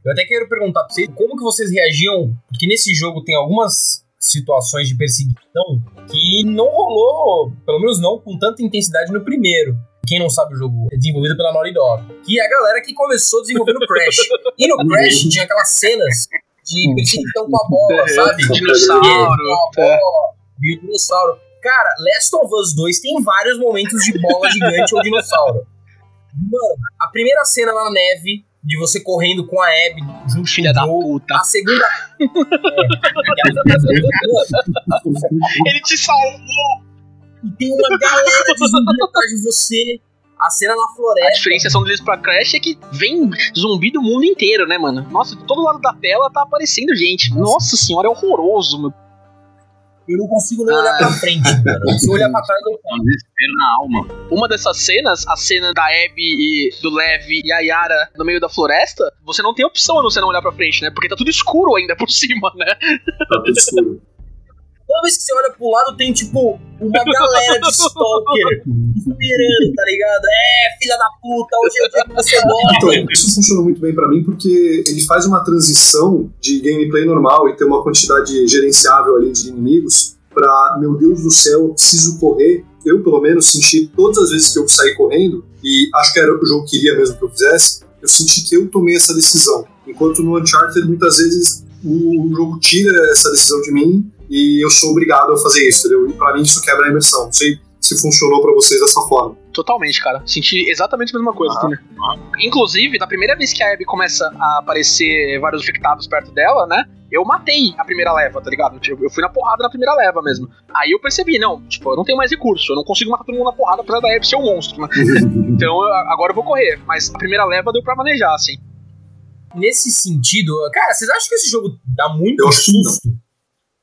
Eu até quero perguntar pra vocês como que vocês reagiam, porque nesse jogo tem algumas situações de perseguição que não rolou, pelo menos não com tanta intensidade no primeiro. Quem não sabe o jogo é desenvolvido pela Naughty Dog, que é a galera que começou desenvolvendo Crash. E no Crash tinha aquelas cenas de perseguição com a bola, sabe? Dinossauro. Com a bola, dinossauro. Cara, Last of Us 2 tem vários momentos de bola gigante ou dinossauro. Mano, a primeira cena na neve, de você correndo com a Abby junto Filha com da puta. A segunda. Ele te salvou! e tem uma galera de zumbi atrás de você. A cena na A floresta. diferenciação deles pra Crash é que vem zumbi do mundo inteiro, né, mano? Nossa, de todo lado da tela tá aparecendo gente. Nossa senhora, é horroroso, meu. Eu não consigo nem olhar pra frente, mano. Se eu olhar pra trás, eu É um desespero na alma. Uma dessas cenas, a cena da Abby e do Lev e a Yara no meio da floresta, você não tem opção a não ser não olhar pra frente, né? Porque tá tudo escuro ainda por cima, né? Tá tudo escuro. Toda vez que você olha pro lado, tem tipo uma galera de stalker esperando, tá ligado? É, filha da puta, hoje é o dia que você morre. Então, isso funciona muito bem pra mim porque ele faz uma transição de gameplay normal e ter uma quantidade gerenciável ali de inimigos pra, meu Deus do céu, eu preciso correr. Eu, pelo menos, senti todas as vezes que eu saí correndo, e acho que era o que o jogo queria mesmo que eu fizesse, eu senti que eu tomei essa decisão. Enquanto no Uncharted, muitas vezes, o jogo tira essa decisão de mim e eu sou obrigado a fazer isso, entendeu? E pra mim isso quebra a imersão. Não sei se funcionou pra vocês dessa forma. Totalmente, cara. Senti exatamente a mesma coisa. Ah. também. Inclusive, na primeira vez que a Abby começa a aparecer vários infectados perto dela, né? Eu matei a primeira leva, tá ligado? Tipo, Eu fui na porrada na primeira leva mesmo. Aí eu percebi, não, tipo, eu não tenho mais recurso, eu não consigo matar todo mundo na porrada apesar da Abby ser um monstro, né? então eu- agora eu vou correr. Mas a primeira leva deu pra manejar, assim. Nesse sentido, cara, vocês acham que esse jogo dá muito Eu susto?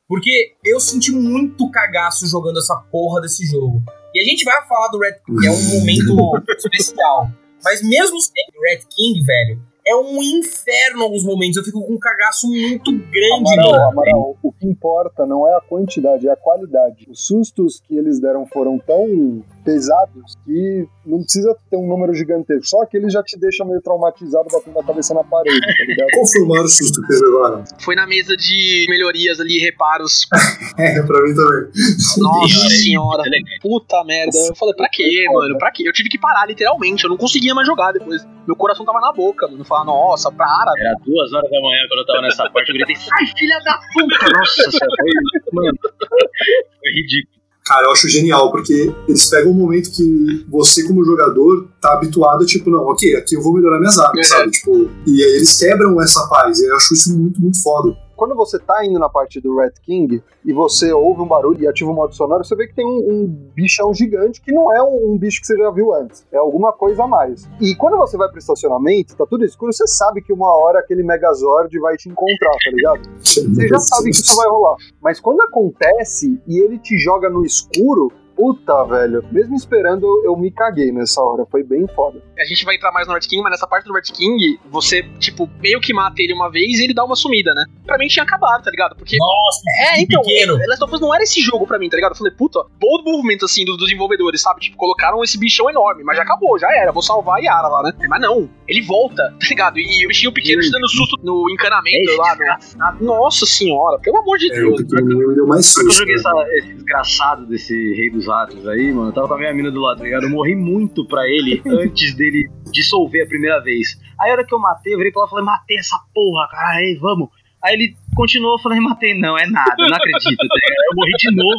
Porque eu senti muito cagaço jogando essa porra desse jogo. E a gente vai falar do Red King, é um momento especial. Mas mesmo sendo Red King, velho, é um inferno alguns momentos. Eu fico com um cagaço muito grande, Amaral, mano. Amaral, o que importa não é a quantidade, é a qualidade. Os sustos que eles deram foram tão pesados que não precisa ter um número gigantesco. Só que ele já te deixa meio traumatizado batendo a cabeça na parede, tá ligado? Qual foi o maior susto que vocês levaram? Foi na mesa de melhorias ali, reparos. É, pra mim também. Nossa senhora. Puta merda. Eu falei, pra quê, mano? Pra quê? Eu tive que parar, literalmente. Eu não conseguia mais jogar depois. Meu coração tava na boca, mano. Falar, nossa, para. Era duas horas da manhã quando eu tava nessa parte, eu gritei, sai filha da puta! Nossa senhora, foi, mano, foi ridículo. Cara, eu acho genial, porque eles pegam um momento que você, como jogador, tá habituado, tipo, não, ok, aqui eu vou melhorar minhas armas, É. sabe? Tipo, e aí eles quebram essa paz, e eu acho isso muito, muito foda. Quando você tá indo na parte do Red King e você ouve um barulho e ativa o modo sonoro, você vê que tem um, um bichão gigante que não é um, um, bicho que você já viu antes, é alguma coisa a mais. E quando você vai pro estacionamento, tá tudo escuro, você sabe que uma hora aquele Megazord vai te encontrar, tá ligado? Você já sabe que isso vai rolar. Mas quando acontece e ele te joga no escuro, Puta, velho. Mesmo esperando, eu me caguei nessa hora. Foi bem foda. A gente vai entrar mais no Red King, mas nessa parte do Red King, você, tipo, meio que mata ele uma vez e ele dá uma sumida, né? Pra mim tinha acabado, tá ligado? Porque. Nossa, é, então. pequeno. Last of Us não era esse jogo pra mim, tá ligado? Eu falei, puta, bom movimento, assim, dos, desenvolvedores, sabe? Tipo, colocaram esse bichão enorme, mas já acabou, já era. Vou salvar a Yara lá, né? Mas não, ele volta, tá ligado? E o bichinho pequeno te dando susto no encanamento É lá, no... Nossa senhora, pelo amor de É, o Deus. me deu mais Quando eu susto. joguei né? essa- esse desgraçado desse rei dos ratos aí, mano, eu tava com a minha mina do lado, tá ligado? Eu morri muito pra ele antes dele dissolver a primeira vez. Aí a hora que eu matei, eu virei pra lá e falei, matei essa porra, cara, aí, vamos. Aí ele continuou, eu falei, matei não, é nada, não acredito, tá? Eu morri de novo.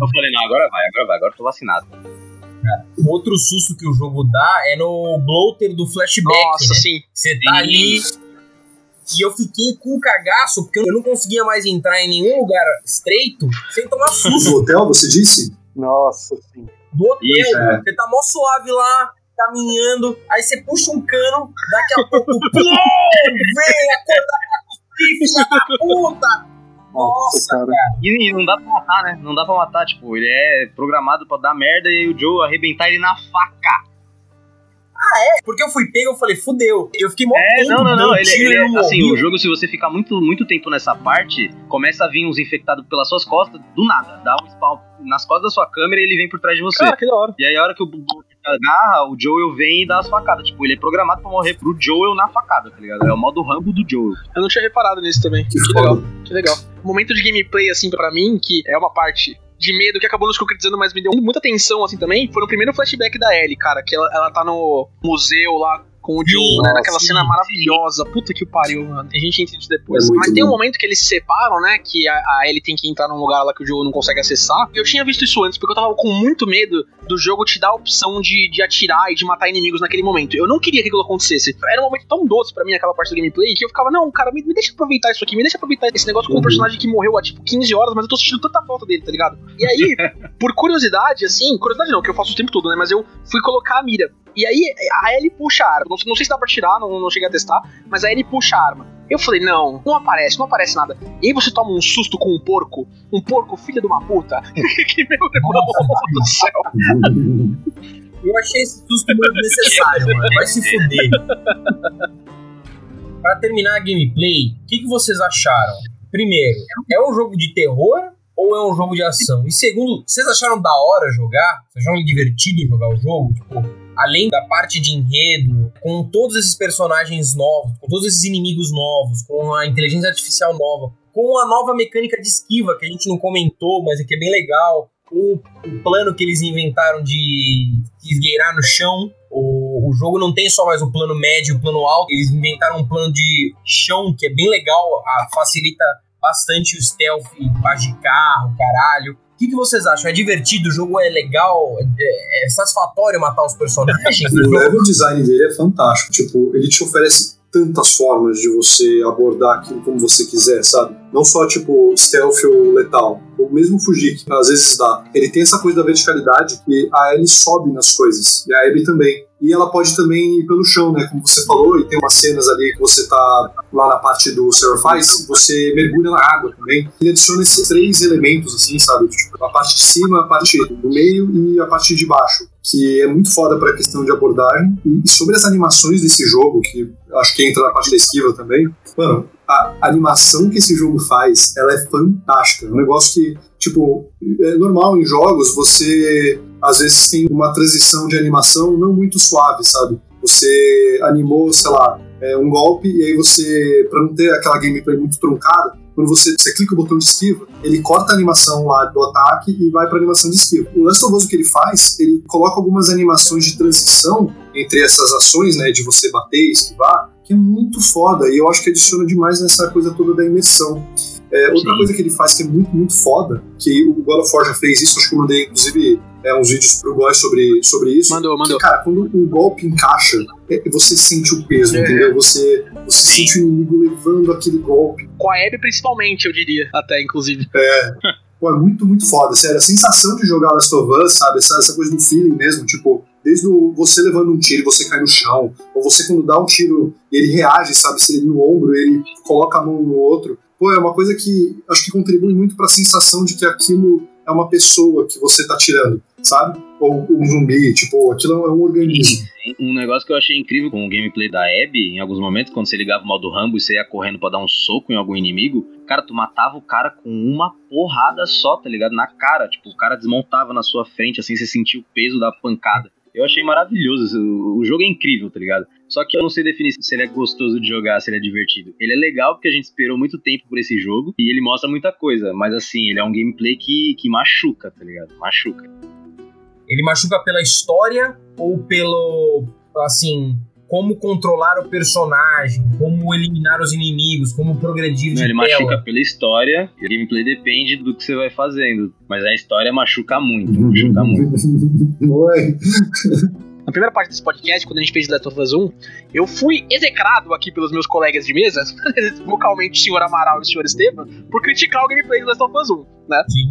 Eu falei, não, agora vai, agora vai, agora eu tô vacinado. Outro susto que o jogo dá é no bloater do flashback. Nossa, né? sim. Você tá ali. E eu fiquei com um cagaço, porque eu não conseguia mais entrar em nenhum lugar estreito sem tomar susto No hotel, você disse? Nossa, sim. do hotel. Isso, é. Você tá mó suave lá, caminhando, aí você puxa um cano, daqui a pouco, plum, vem, acorda filha da puta! Nossa, cara. E, e não dá pra matar, né? Não dá pra matar, tipo, ele é programado pra dar merda e aí o Joe arrebentar ele na faca. Porque eu fui pego, eu falei, fudeu. Eu fiquei mó É, não, não, não. Ele, ele e é, não assim, o jogo, se você ficar muito, muito tempo nessa parte, começa a vir uns infectados pelas suas costas, do nada. Dá um spawn nas costas da sua câmera e ele vem por trás de você. Cara, que da hora. E aí, a hora que o Bubu agarra, o Joel vem e dá as facadas. Tipo, ele é programado pra morrer pro Joel na facada, tá ligado? É o modo Rambo do Joel. Eu não tinha reparado nisso também. Que Que legal, que legal. Momento de gameplay, assim, pra mim, que é uma parte de medo que acabou nos concretizando, mas me deu muita atenção, assim, também, foi no primeiro flashback da Ellie, cara, que ela, ela tá no museu lá com o Joe, né, naquela sim, cena maravilhosa. Puta que pariu, mano. Tem gente entende depois. É mas tem um momento que eles se separam, né, que a, a Ellie tem que entrar num lugar lá que o Joe não consegue acessar. Eu tinha visto isso antes, porque eu tava com muito medo do jogo te dar a opção de, de atirar e de matar inimigos naquele momento. Eu não queria que aquilo acontecesse. Era um momento tão doce pra mim, aquela parte do gameplay, que eu ficava, não, cara, me, me deixa aproveitar isso aqui, me deixa aproveitar esse negócio com um Uhum. personagem que morreu há, tipo, 15 horas, mas eu tô sentindo tanta falta dele, tá ligado? E aí, por curiosidade, assim, curiosidade não, que eu faço o tempo todo, né, mas eu fui colocar a mira. E aí, a Ellie puxa a arma. Não, não sei se dá pra tirar, não, não cheguei a testar, mas a Ellie puxa a arma. Eu falei, não, não aparece, não aparece nada. E aí você toma um susto com um porco, um porco filho de uma puta, que meu irmão do céu. Eu achei esse susto muito necessário, mano. Vai se fuder. Pra terminar a gameplay, o que, que vocês acharam? Primeiro, é um jogo de terror ou é um jogo de ação? E segundo, vocês acharam da hora jogar? Vocês acharam divertido jogar o jogo? Tipo, além da parte de enredo, com todos esses personagens novos, com todos esses inimigos novos, com a inteligência artificial nova, com a nova mecânica de esquiva que a gente não comentou, mas é que é bem legal, com o plano que eles inventaram de esgueirar no chão. O, o jogo não tem só mais o plano médio e o plano alto, eles inventaram um plano de chão que é bem legal, a, facilita bastante o stealth, parte de carro, caralho. O que, que vocês acham? É divertido? O jogo é legal? É, é satisfatório matar os personagens O level design dele é fantástico. Tipo, ele te oferece tantas formas de você abordar aquilo como você quiser, sabe? Não só, tipo, stealth ou letal. Ou mesmo fugir, que às vezes dá. Ele tem essa coisa da verticalidade que a Ellie sobe nas coisas. E a Abby também. E ela pode também ir pelo chão, né? Como você falou, e tem umas cenas ali que você tá lá na parte do Sacrifice, você mergulha na água também. Ele adiciona esses três elementos, assim, sabe? Tipo, a parte de cima, a parte do meio e a parte de baixo. Que é muito foda pra questão de abordagem. E sobre as animações desse jogo, que acho que entra na parte da esquiva também, mano, a animação que esse jogo faz, ela é fantástica. É um negócio que, tipo, é normal em jogos você às vezes tem uma transição de animação não muito suave, sabe? Você animou, sei lá, é, um golpe e aí você, pra não ter aquela gameplay muito truncada, quando você, você clica o botão de esquiva, ele corta a animação lá do ataque e vai pra animação de esquiva. O Last of Us, o que ele faz, ele coloca algumas animações de transição entre essas ações, né, de você bater e esquivar, que é muito foda e eu acho que adiciona demais nessa coisa toda da imersão. É, outra Sim. coisa que ele faz que é muito, muito foda, que o God of War já fez isso, acho que eu mandei, inclusive, é, uns vídeos pro Góis sobre, sobre isso. Mandou, mandou. Que, cara, quando o golpe encaixa, é, você sente o peso, É. entendeu? Você, você sente o inimigo levando aquele golpe. Com a Abby principalmente, eu diria. Até, inclusive. Pô, é muito, muito foda, sério. A sensação de jogar Last of Us, sabe? Essa, essa coisa do feeling mesmo, tipo, desde o, você levando um tiro e você cai no chão, ou você quando dá um tiro e ele reage, sabe? Se ele no ombro, ele coloca a mão no outro. Pô, é uma coisa que acho que contribui muito pra sensação de que aquilo é uma pessoa que você tá tirando, sabe? Ou um zumbi, tipo, aquilo é um organismo. Um negócio que eu achei incrível com o gameplay da Abby, em alguns momentos, quando você ligava o modo Rambo e você ia correndo pra dar um soco em algum inimigo, cara, tu matava o cara com uma porrada só, tá ligado? Na cara. Tipo, o cara desmontava na sua frente, assim, você sentia o peso da pancada. Eu achei maravilhoso. O, o jogo é incrível, tá ligado? Só que eu não sei definir se ele é gostoso de jogar, se ele é divertido. Ele é legal porque a gente esperou muito tempo por esse jogo e ele mostra muita coisa, mas assim, ele é um gameplay que, que machuca, tá ligado? Machuca. Ele machuca pela história ou pelo. assim. Como controlar o personagem, como eliminar os inimigos, como progredir de Não, ele tela. machuca pela história e o gameplay depende do que você vai fazendo. Mas a história machuca muito, machuca muito. Oi. Na primeira parte desse podcast, quando a gente fez The Last of Us 1, eu fui execrado aqui pelos meus colegas de mesa, vocalmente o senhor Amaral e o senhor Esteban, por criticar o gameplay do Last of Us 1, né? Sim.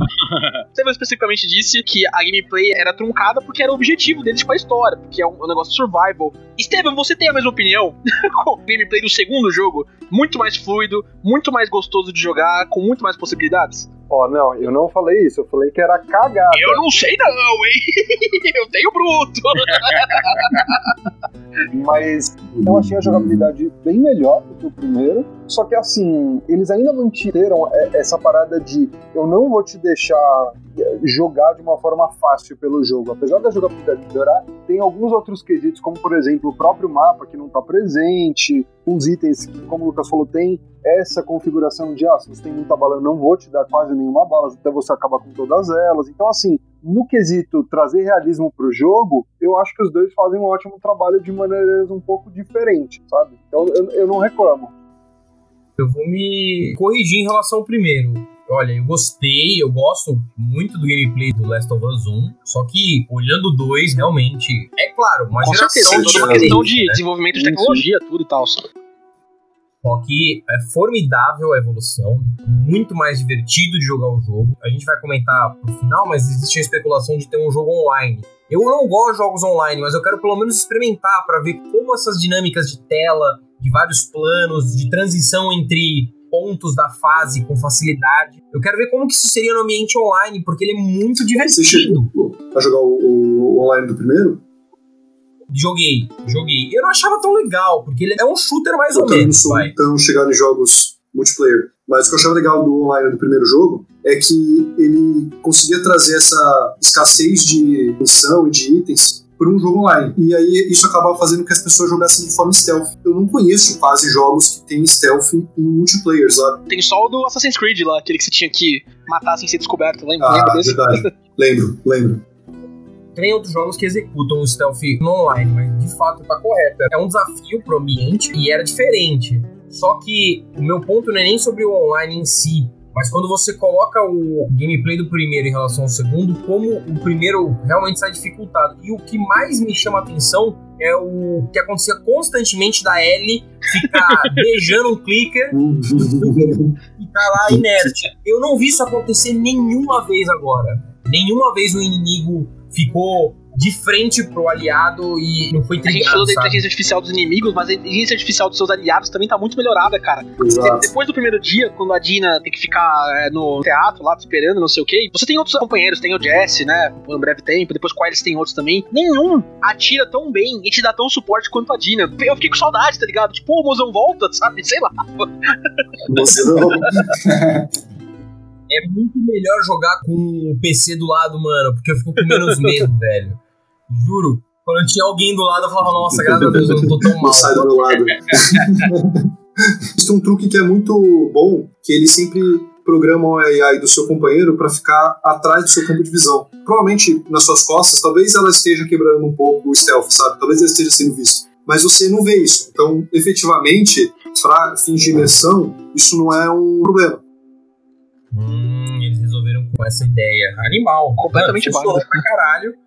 Especificamente disse que a gameplay era truncada porque era o objetivo deles com a história, porque é um, um negócio survival. Esteban, você tem a mesma opinião com o gameplay do segundo jogo? Muito mais fluido, muito mais gostoso de jogar, com muito mais possibilidades? Ó, não, eu não falei isso, eu falei que era cagada. Eu não sei não, hein? eu tenho bruto. Mas eu achei a jogabilidade bem melhor do que o primeiro. Só que assim, eles ainda mantiveram é, essa parada de eu não vou te deixar é, jogar de uma forma fácil pelo jogo. Apesar da jogabilidade melhorar, tem alguns outros quesitos, como por exemplo o próprio mapa que não tá presente, uns itens que, como o Lucas falou, tem essa configuração de ah, se você tem muita bala, eu não vou te dar quase nenhuma bala, até você acabar com todas elas. Então, assim, no quesito trazer realismo pro jogo, eu acho que os dois fazem um ótimo trabalho de maneiras um pouco diferentes, sabe? Então eu, eu não reclamo. Eu vou me corrigir em relação ao primeiro. Olha, eu gostei, eu gosto muito do gameplay do Last of Us 1, só que olhando o 2, realmente, é claro, uma Com geração certeza, toda uma questão de né? desenvolvimento de tecnologia, tudo e tal. Só que é formidável a evolução, muito mais divertido de jogar o jogo. A gente vai comentar pro final, mas existe a especulação de ter um jogo online. Eu não gosto de jogos online, mas eu quero pelo menos experimentar para ver como essas dinâmicas de tela, de vários planos, de transição entre pontos da fase com facilidade. Eu quero ver como que isso seria no ambiente online, porque ele é muito Você divertido. chegou a jogar o, o- o online do primeiro? Joguei, joguei. Eu não achava tão legal, porque ele é um shooter mais eu ou menos, sou vai. tão chegado em jogos multiplayer. Mas o que eu achava legal do online do primeiro jogo é que ele conseguia trazer essa escassez de missão e de itens para um jogo online. E aí isso acabava fazendo com que as pessoas jogassem de forma stealth. Eu não conheço quase jogos que tem stealth em multiplayer, sabe? Tem só o do Assassin's Creed lá, aquele que você tinha que matar sem ser descoberto, lembra? Ah, lembra desse? verdade. lembro, lembro. Tem outros jogos que executam o stealth no online, mas de fato tá correto. É um desafio pro ambiente e era diferente. Só que o meu ponto não é nem sobre o online em si, mas quando você coloca o gameplay do primeiro em relação ao segundo, como o primeiro realmente sai dificultado. E o que mais me chama a atenção é o que acontecia constantemente da Ellie ficar beijando um clicker e tá lá inerte. Eu não vi isso acontecer nenhuma vez agora. Nenhuma vez o inimigo ficou de frente pro aliado e não foi A gente trigado, falou da inteligência artificial dos inimigos, mas a inteligência artificial dos seus aliados também tá muito melhorada, cara. Exato. Depois do primeiro dia, quando a Dina tem que ficar é, no teatro lá, te esperando, não sei o quê, você tem outros companheiros, tem o Jesse, né, por um breve tempo, depois com eles tem outros também. Nenhum atira tão bem e te dá tão suporte quanto a Dina. Eu fiquei com saudade, tá ligado? Tipo, o mozão volta, sabe? Sei lá. Você não. É muito melhor jogar com o PC do lado, mano, porque eu fico com menos medo, velho. Juro. Quando eu tinha alguém do lado, eu falava, nossa, graças a Deus, eu não tô tão Não mal. sai do meu lado. Isso tem um truque que é muito bom, que ele sempre programa o AI do seu companheiro para ficar atrás do seu campo de visão. Provavelmente nas suas costas, talvez ela esteja quebrando um pouco o stealth, sabe? Talvez ele esteja sendo visto. Mas você não vê isso. Então, efetivamente, para fins de imersão, isso não é um problema. Hum, eles resolveram com essa ideia. Animal. Completamente válido. pra caralho.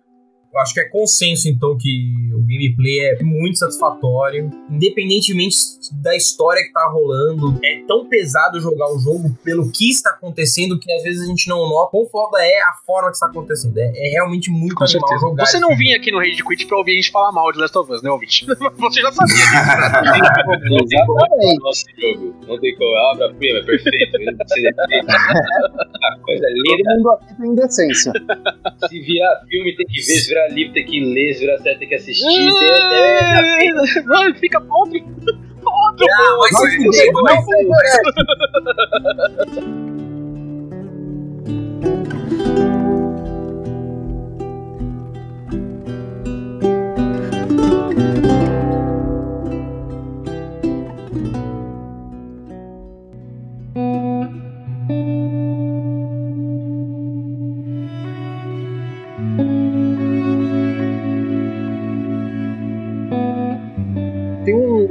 Eu acho que é consenso, então, que o gameplay é muito satisfatório. Independentemente da história que tá rolando, é tão pesado jogar o jogo pelo que está acontecendo que às vezes a gente não nota quão foda é a forma que está acontecendo. É, é realmente muito Com animal certeza. jogar. Você não vinha aqui no Rage Quit pra ouvir a gente falar mal de Last of Us, né, ouvinte? Você já sabia disso. Não tem como falar do nosso jogo. Não tem como. É obra-prima, perfeito. Coisa linda. Todo mundo aqui tem decência. Se virar filme, tem que ver. Se virar livro, tem que ler. Se virar série, tem que assistir. É, é, Ai, fica podre. Podre. Ah, vai se fuder, vai. Tem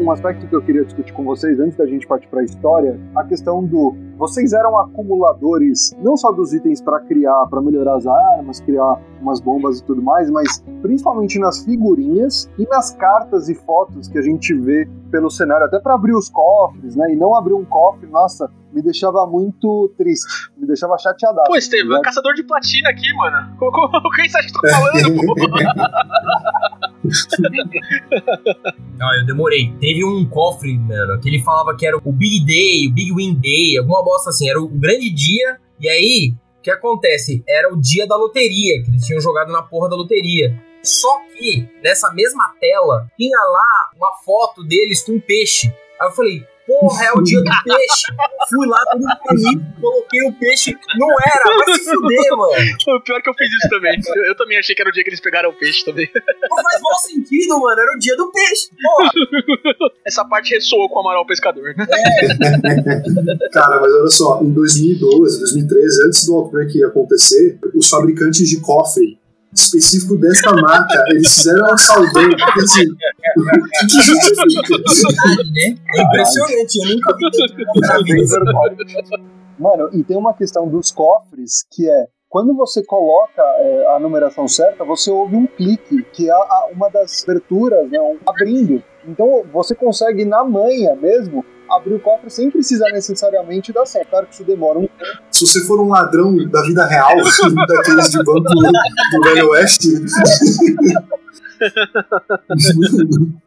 um, aspecto que eu queria discutir com vocês antes da gente partir para a história, a questão do vocês eram acumuladores não só dos itens para criar, para melhorar as armas, criar umas bombas e tudo mais, mas principalmente nas figurinhas e nas cartas e fotos que a gente vê pelo cenário, até para abrir os cofres, né? E não abrir um cofre, nossa, me deixava muito triste, me deixava chateado. Pô, Estevam, caçador de platina aqui, mano. O que você acha que tá falando, pô? Não, eu demorei. Teve um cofre, mano, que ele falava que era o Big Day, o Big Win Day, alguma bosta assim. Era o grande dia. E aí, o que acontece? Era o dia da loteria, que eles tinham jogado na porra da loteria. Só que, nessa mesma tela, tinha lá uma foto deles com um peixe. Aí eu falei, porra, é o dia do peixe. Fui lá, todo feliz, coloquei o peixe. Não era, vai se fuder, mano. O pior é que eu fiz isso também. Eu, eu também achei que era o dia que eles pegaram o peixe também. Não faz mal sentido, mano. Era o dia do peixe. Porra. Essa parte ressoou com o Amaral Pescador, né? Cara, mas olha só, em 2012, 2013, antes do Outbreak acontecer, os fabricantes de cofre específico desta marca, eles fizeram um saldão, porque assim, o que justifica? Né? É impressionante. Eu nunca vi tanto. É verdade. Mano, e tem uma questão dos cofres que é quando você coloca é, a numeração certa, você ouve um clique, que é a- uma das aberturas, né, um abrindo. Então você consegue, na manha mesmo, abrir o cofre sem precisar necessariamente dar certo. Claro que isso demora um Se você for um ladrão da vida real, daqueles de banco do Velho Oeste,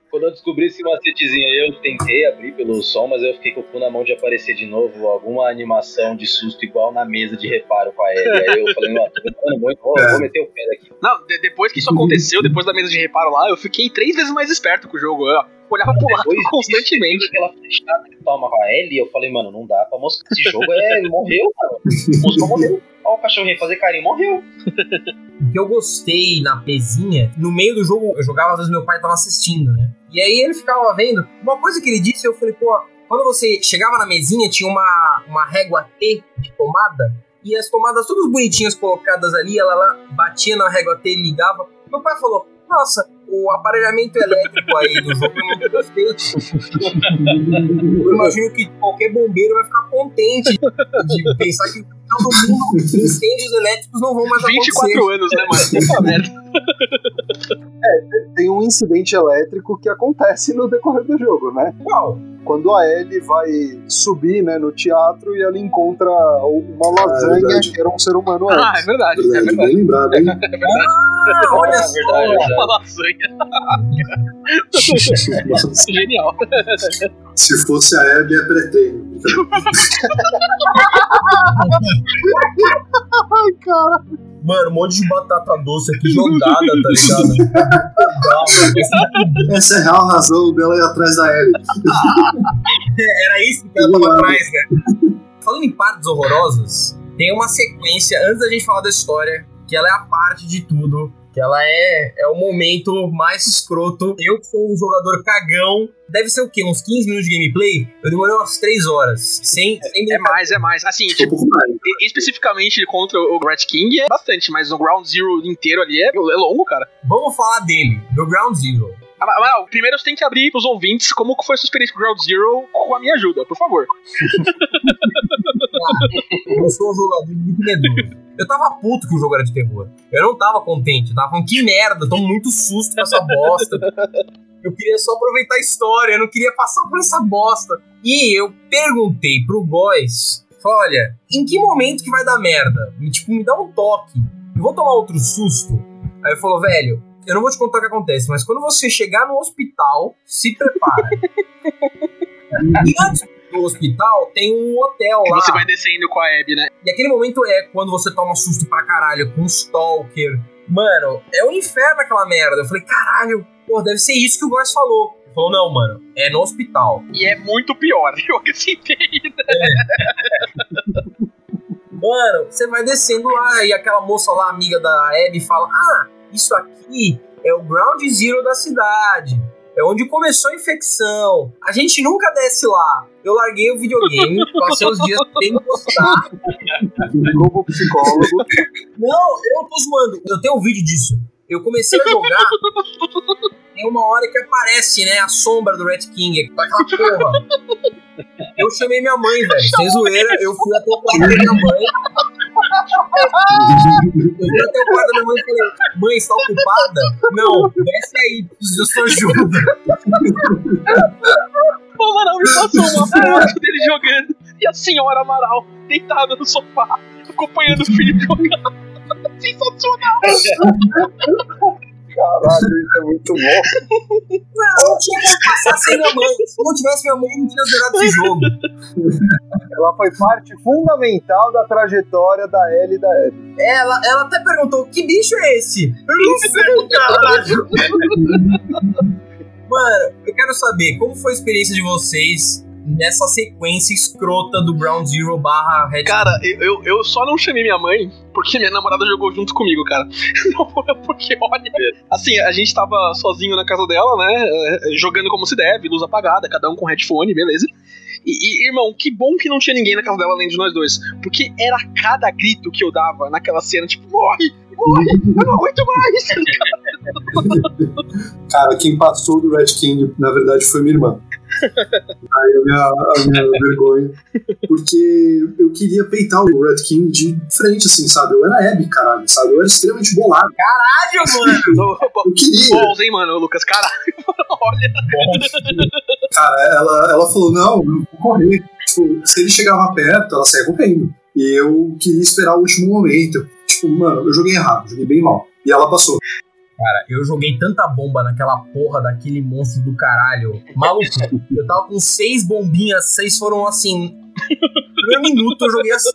Quando eu descobri esse macetezinho aí, eu tentei abrir pelo som, mas eu fiquei com o cu na mão de aparecer de novo alguma animação de susto igual na mesa de reparo com a Ellie. Aí eu falei, não, tô demorando muito, vou, vou meter o pé daqui. Não, de- depois que isso aconteceu, depois da mesa de reparo lá, eu fiquei três vezes mais esperto com o jogo. Eu olhava pro lado Depois constantemente. aquela flechada que toma com a Ellie, eu falei, mano, não dá pra moscar. Esse jogo é. morreu, cara. O Moscou morreu. Ó, o cachorrinho fazer carinho, morreu. O que eu gostei na pezinha, no meio do jogo, eu jogava, às vezes meu pai tava assistindo, né? E aí ele ficava vendo. Uma coisa que ele disse, eu falei, pô, quando você chegava na mesinha, tinha uma, uma régua T de tomada, e as tomadas todas bonitinhas colocadas ali, ela lá batia na régua T e ligava. Meu pai falou, nossa, o aparelhamento elétrico aí do jogo é muito perfeito. Eu imagino que qualquer bombeiro vai ficar contente de pensar que todo mundo, incêndios elétricos não vão mais acontecer. 24 anos, né, mano? Puta merda. tem um incidente elétrico que acontece no decorrer do jogo, né? Qual? Quando a Ellie vai subir né, no teatro e ela encontra uma lasanha verdade. que era um ser humano Ah, antes. é verdade, é verdade, verdade. bem lembrado, hein? Ah, olha É só. verdade, é verdade. Uma lasanha. Genial. Se fosse a Abby, é pré-treino. Ai, cara. Mano, um monte de batata doce aqui jogada, tá ligado? Essa é a real razão dela ir atrás da Ellie. Era isso que ela tava atrás, né? Falando em partes horrorosas, tem uma sequência, antes da gente falar da história, que ela é a parte de tudo, que ela é, é o momento mais escroto. Eu que sou um jogador cagão, deve ser o quê? Uns 15 minutos de gameplay? Eu demorei umas 3 horas, sem, sem É mais, é mais. Assim, tipo, especificamente contra o Rat King é bastante, mas no Ground Zero inteiro ali é, é longo, cara. Vamos falar dele, do Ground Zero. Ah, mas, mas, primeiro você tem que abrir pros ouvintes como foi sua experiência com Ground Zero com a minha ajuda, por favor. eu sou um jogador muito medroso. Eu tava puto que o jogo era de terror. Eu não tava contente. Eu tava falando, que merda, tô muito susto com essa bosta. Eu queria só aproveitar a história, eu não queria passar por essa bosta. E eu perguntei pro Góis, olha, em que momento que vai dar merda? Me, tipo, me dá um toque. Eu vou tomar outro susto. Aí ele falou, velho, eu não vou te contar o que acontece, mas quando você chegar no hospital, se prepara. e antes do hospital tem um hotel lá. você vai descendo com a Abby, né? E aquele momento é quando você toma susto pra caralho com um Stalker. Mano, é um inferno aquela merda. Eu falei, caralho, pô, deve ser isso que o Góis falou. Ele falou, não, mano, é no hospital. E é muito pior. Eu acrescentei. Mano, você vai descendo lá e aquela moça lá, amiga da Abby, fala: Ah, isso aqui é o ground zero da cidade. É onde começou a infecção. A gente nunca desce lá. Eu larguei o videogame, passei uns dias sem gostar. Ligou pro psicólogo. Não, eu tô zoando. Eu tenho um vídeo disso. Eu comecei a jogar. Tem uma hora que aparece, né, a sombra do Red King, com aquela porra. Eu chamei minha mãe, velho. Sem zoeira, eu fui até o quarto da minha mãe. Eu até o quarto da mãe e falei: Mãe, está ocupada? Não, desce aí, preciso da sua ajuda. O Amaral me passou uma foto dele jogando. E a senhora Amaral deitada no sofá, acompanhando o filho jogar. Sensacional. Caralho, isso é muito bom. Não, não tinha como passar sem minha mãe. Se não tivesse minha mãe, eu não tinha zerado esse jogo. Ela foi parte fundamental da trajetória da Ellie e da Abby. Ela, ela até perguntou: Que bicho é esse? Eu não sei, caralho. Mano, eu quero saber como foi a experiência de vocês nessa sequência escrota do Ground Zero barra Red Cara, eu, eu, só não chamei minha mãe porque minha namorada jogou junto comigo, cara. Não foi porque, olha, assim, a gente tava sozinho na casa dela, né? eh, Jogando como se deve, luz apagada, cada um com headphone, beleza. E, e, irmão, que bom que não tinha ninguém na casa dela além de nós dois. Porque era cada grito que eu dava naquela cena, tipo, morre, morre, eu não aguento mais. Cara, quem passou do Red King, na verdade, foi minha irmã. Aí a minha, a minha vergonha. Porque eu queria peitar o Red King de frente, assim, sabe? Eu era Abby, caralho, sabe? Eu era extremamente bolado. Caralho, mano! Eu queria. Balls, hein, mano, Lucas, caralho. Olha, Cara, ela, ela falou: não, eu vou correr. Tipo, se ele chegava perto, ela saía correndo. E eu queria esperar o último momento. Tipo, mano, eu joguei errado, joguei bem mal. E ela passou. Cara, eu joguei tanta bomba naquela porra daquele monstro do caralho. Maluco, eu tava com seis bombinhas, seis foram assim. Primeiro minuto eu joguei assim.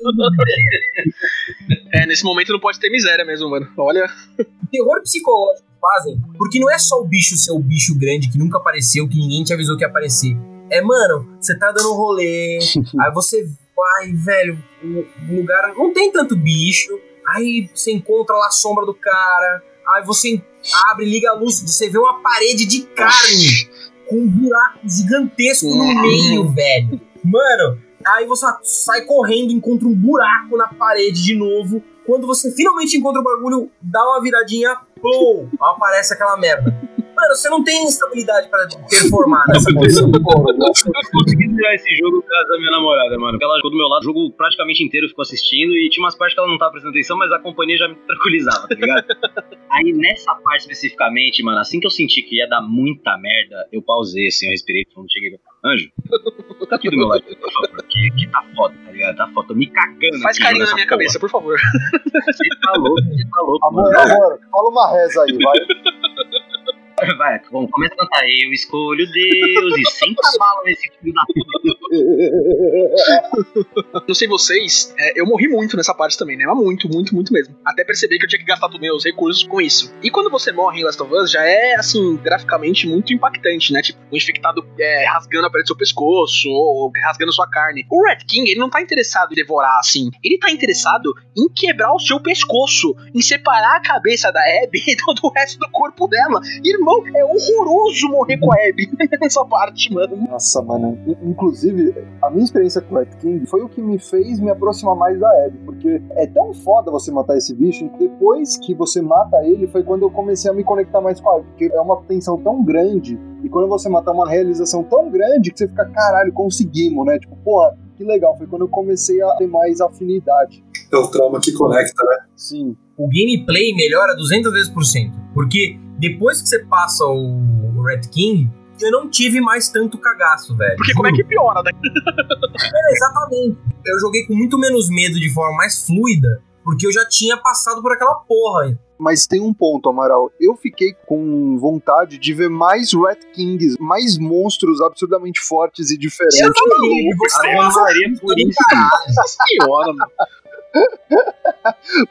é, nesse momento não pode ter miséria mesmo, mano. Olha. terror psicológico que fazem, porque não é só o bicho ser o bicho grande que nunca apareceu, que ninguém te avisou que ia aparecer. É, mano, você tá dando um rolê, aí você vai, velho, o lugar não tem tanto bicho, aí você encontra lá a sombra do cara, aí você abre, liga a luz, você vê uma parede de carne com um buraco gigantesco no meio, velho. Mano, aí você sai correndo, encontra um buraco na parede de novo. Quando você finalmente encontra o bagulho, dá uma viradinha, pum, aparece aquela merda. Mano, você não tem estabilidade pra performar nessa condição. Eu consegui zerar esse jogo por causa da minha namorada, mano. Porque ela ficou do meu lado, o jogo praticamente inteiro ficou assistindo e tinha umas partes que ela não tava prestando atenção, mas a companhia já me tranquilizava, tá ligado? Aí nessa parte especificamente, mano, assim que eu senti que ia dar muita merda, eu pausei, assim, eu respirei quando cheguei e falei, Anjo, fica aqui do meu lado, por favor, que, que tá foda, tá ligado? Tá foda, tô me cagando. Faz aqui carinho na minha porra. cabeça, por favor. Você tá louco, você tá louco, Amor, mano. amor, fala uma reza aí, vai. Vai, vamos, começa a cantar. Eu escolho Deus e senta a bala nesse filho da puta. Não sei vocês, é, eu morri muito nessa parte também, né? Mas muito, muito, muito mesmo. Até perceber que eu tinha que gastar todos meus recursos com isso. E quando você morre em Last of Us, já é, assim, graficamente muito impactante, né? Tipo, um infectado é, rasgando a parede do seu pescoço, ou rasgando sua carne. O Red King, ele não tá interessado em devorar, assim. Ele tá interessado em quebrar o seu pescoço, em separar a cabeça da Abby do, resto do corpo dela. Irmão, é horroroso morrer com a Abby nessa parte, mano. Nossa, mano. In- Inclusive, a minha experiência com o Rat King foi o que me fez me aproximar mais da Abby, porque é tão foda você matar esse bicho, depois que você mata ele foi quando eu comecei a me conectar mais com a Abby, porque é uma tensão tão grande, e quando você mata uma realização tão grande que você fica, caralho, conseguimos, né? Tipo, porra, que legal, foi quando eu comecei a ter mais afinidade. É o trauma que conecta, né? Sim. O gameplay melhora 200 vezes por cento. Porque depois que você passa o Red King, eu não tive mais tanto cagaço, velho. Porque como é que piora, né? É, exatamente. Eu joguei com muito menos medo de forma mais fluida, porque eu já tinha passado por aquela porra. Mas tem um ponto, Amaral. Eu fiquei com vontade de ver mais Rat Kings, mais monstros absurdamente fortes e diferentes. Eu também. Você Eu faria por isso. Nossa senhora, mano.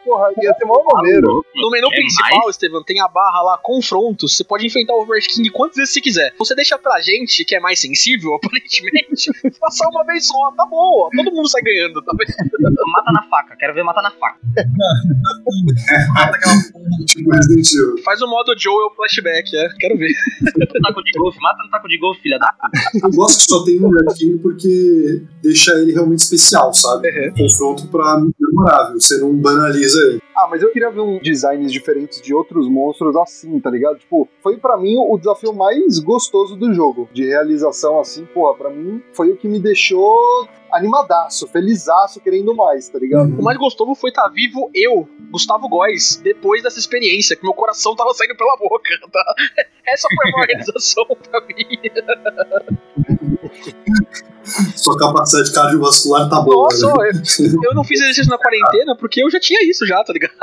Porra, ia ser mó maneiro. No menu É principal, mais? Estevam, tem a barra lá, confrontos. Você pode enfrentar o Red King quantas vezes você quiser. Você deixa pra gente, que é mais sensível, aparentemente, passar uma vez só, tá bom. Todo mundo sai ganhando, tá vendo? Mata na faca, quero ver matar na faca. Mata aquela. Tipo Resident Evil. Faz o modo Joel flashback, é. Quero ver. No taco de golfe, mata no taco de golfe, filha da. Eu gosto que só tem um Red King porque deixa ele realmente especial, sabe? Uhum. Confronto pra memorável, você não banaliza ele. Ah, mas eu queria ver um designs diferentes de outros monstros assim, tá ligado? Tipo, foi pra mim o desafio mais gostoso do jogo. De realização assim, porra, pra mim foi o que me deixou animadaço, felizaço, querendo mais, tá ligado? O mais gostoso foi estar vivo eu, Gustavo Góes, depois dessa experiência, que meu coração tava saindo pela boca, tá? Essa foi a maior realização pra mim. Sua capacidade cardiovascular tá boa. Nossa, né? eu, eu não fiz exercício na quarentena porque eu já tinha isso já, tá ligado?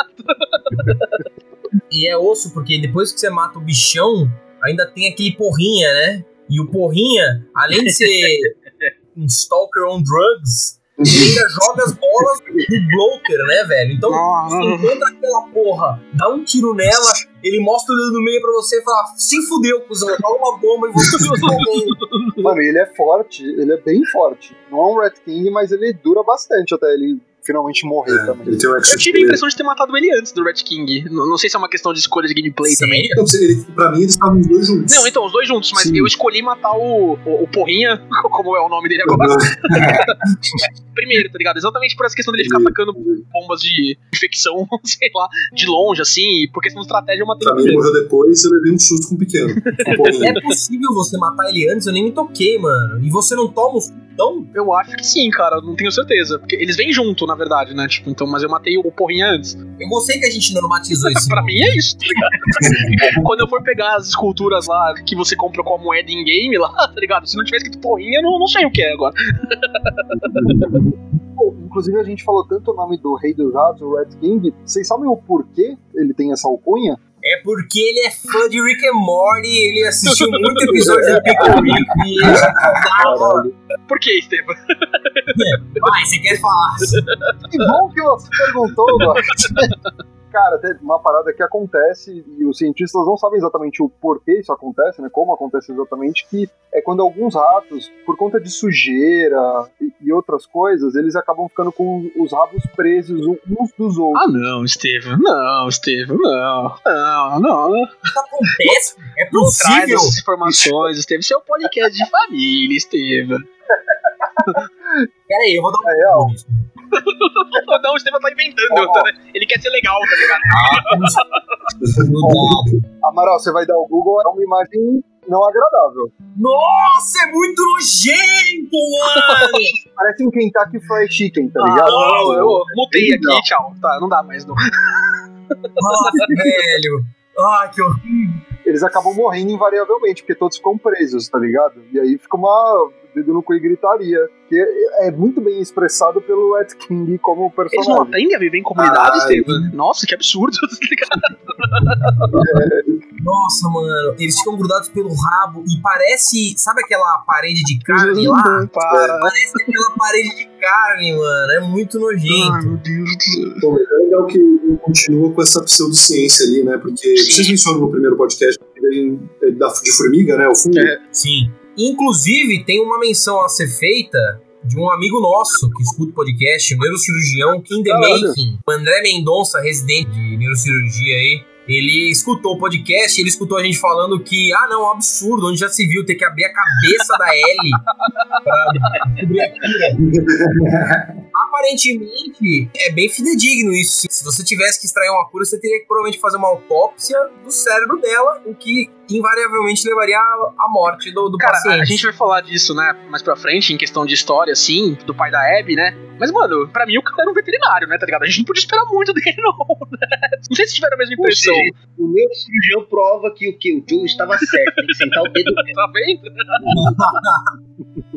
E é osso, porque depois que você mata o bichão, ainda tem aquele porrinha, né? E o porrinha, além de ser um stalker on drugs, ele ainda joga as bolas do bloater, né, velho? Então, você encontra aquela porra, dá um tiro nela, ele mostra o dedo no meio pra você e fala: se fudeu, cuzão, joga uma bomba e você. Mano, ele é forte, ele é bem forte. Não é um Rat King, mas ele dura bastante até ele finalmente morrer É, também. ele tem um Eu tive a impressão de ter matado ele antes do Red King. N- Não sei se é uma questão de escolha de gameplay também. Sério? Não, ele, pra mim, eles estavam os dois juntos. Não, então, os dois juntos, mas Sim. eu escolhi matar o, o, o Porrinha, como é o nome dele agora, primeiro, tá ligado? Exatamente por essa questão dele ficar atacando bombas de infecção, sei lá, de longe, assim, e por questão de estratégia eu matei Pra ele mim, ele primeiro. morreu depois e eu levei um susto com o pequeno. Um pouquinho. É possível você matar ele antes? Eu nem me toquei, mano. E você não toma um então Eu acho que sim, cara, não tenho certeza. Porque eles vêm junto, na verdade, né? Tipo, então, mas eu matei o Porrinha antes. Eu gostei que a gente normatizou isso. pra mim é isso, tá ligado? Quando eu for pegar as esculturas lá que você compra com a moeda em game lá, tá ligado? Se não tivesse escrito Porrinha, eu não, não sei o que é agora. Inclusive, a gente falou tanto o nome do Rei dos Ratos, o Rat King. Vocês sabem o porquê ele tem essa alcunha? É porque ele é fã de Rick and Morty, ele assistiu muito episódio do Pickle Rick e ele dava. Por que, Estevam? Vai, você quer falar? Que bom que você perguntou, Gosto. Cara, tem uma parada que acontece e os cientistas não sabem exatamente o porquê isso acontece, né? Como acontece exatamente, que é quando alguns ratos, por conta de sujeira e, e outras coisas, eles acabam ficando com os rabos presos uns dos outros. Ah, não, Estevam. Não, Estevam, não. Não, não. Isso acontece? É possível? essas informações, Estevam. Isso é um podcast de família, Estevam. Pera aí, eu vou dar um É. Não, o Estevam tá inventando, tá, né? Ele quer ser legal, tá ligado? Amaral, você vai dar o Google, é uma imagem não agradável. Nossa, é muito nojento, mano! Parece um Kentucky Fried Chicken, tá Ah, ligado? não, eu mutei aqui, tchau. Tá, não dá mais, não. Nossa, velho! Ai, que horrível! Eles acabam morrendo invariavelmente, porque todos ficam presos, tá ligado? E aí fica uma dedo no cu e gritaria. Que é, é muito bem expressado pelo Ed King como Eles não personagem. aprendem a viver em comunidade, Ai. Estevam? Nossa, que absurdo, tá ligado? Nossa, mano, eles ficam grudados pelo rabo e parece. Sabe aquela parede de carne lá? Para. Parece aquela parede de carne, mano. É muito nojento. meu Deus do céu. Bom, é legal que ele continua com essa pseudociência ali, né? Porque vocês mencionam no primeiro podcast ele é da, de formiga, né? O fungo. É. Sim. Inclusive, tem uma menção a ser feita de um amigo nosso que escuta o podcast, o neurocirurgião Kim The Caralho. Making, o André Mendonça, residente de neurocirurgia aí. Ele escutou o podcast, ele escutou a gente falando que, ah, não, um absurdo, onde já se viu ter que abrir a cabeça da Ellie pra. Aparentemente, é bem fidedigno isso. Se você tivesse que extrair uma cura, você teria que provavelmente fazer uma autópsia do cérebro dela, o que invariavelmente levaria à morte do, do Cara, paciente. a gente vai falar disso, né, mais pra frente, em questão de história, assim, do pai da Abby, né? Mas, mano, pra mim o cara era um veterinário, né, tá ligado? A gente não podia esperar muito dele, não. Né? Não sei se tiveram a mesma impressão. seja, o neurocirurgião prova que o que? O Joe estava certo, tem que sentar o dedo. Tá vendo?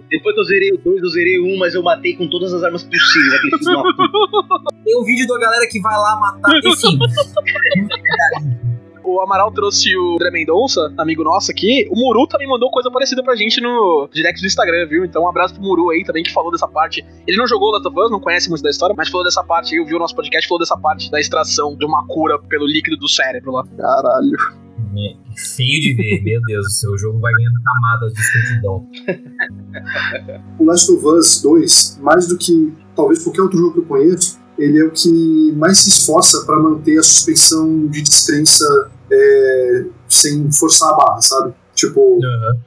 Depois que eu zerei o 2, eu zerei o 1, mas eu matei com todas as armas possíveis, aquele filho de uma puta. Tem um vídeo da galera que vai lá matar. Enfim, O Amaral trouxe o André Mendonça, amigo nosso aqui. O Muru também mandou coisa parecida pra gente no direct do Instagram, viu? Então um abraço pro Muru aí também, que falou dessa parte. Ele não jogou Last of Us, não conhece muito da história, mas falou dessa parte aí, ouviu o nosso podcast, falou dessa parte da extração de uma cura pelo líquido do cérebro lá. Caralho. é feio de ver, meu Deus, o seu jogo vai ganhando camadas de escrotidão. O Last of Us 2, mais do que talvez qualquer outro jogo que eu conheço, ele é o que mais se esforça para manter a suspensão de descrença é, sem forçar a barra, sabe? Tipo,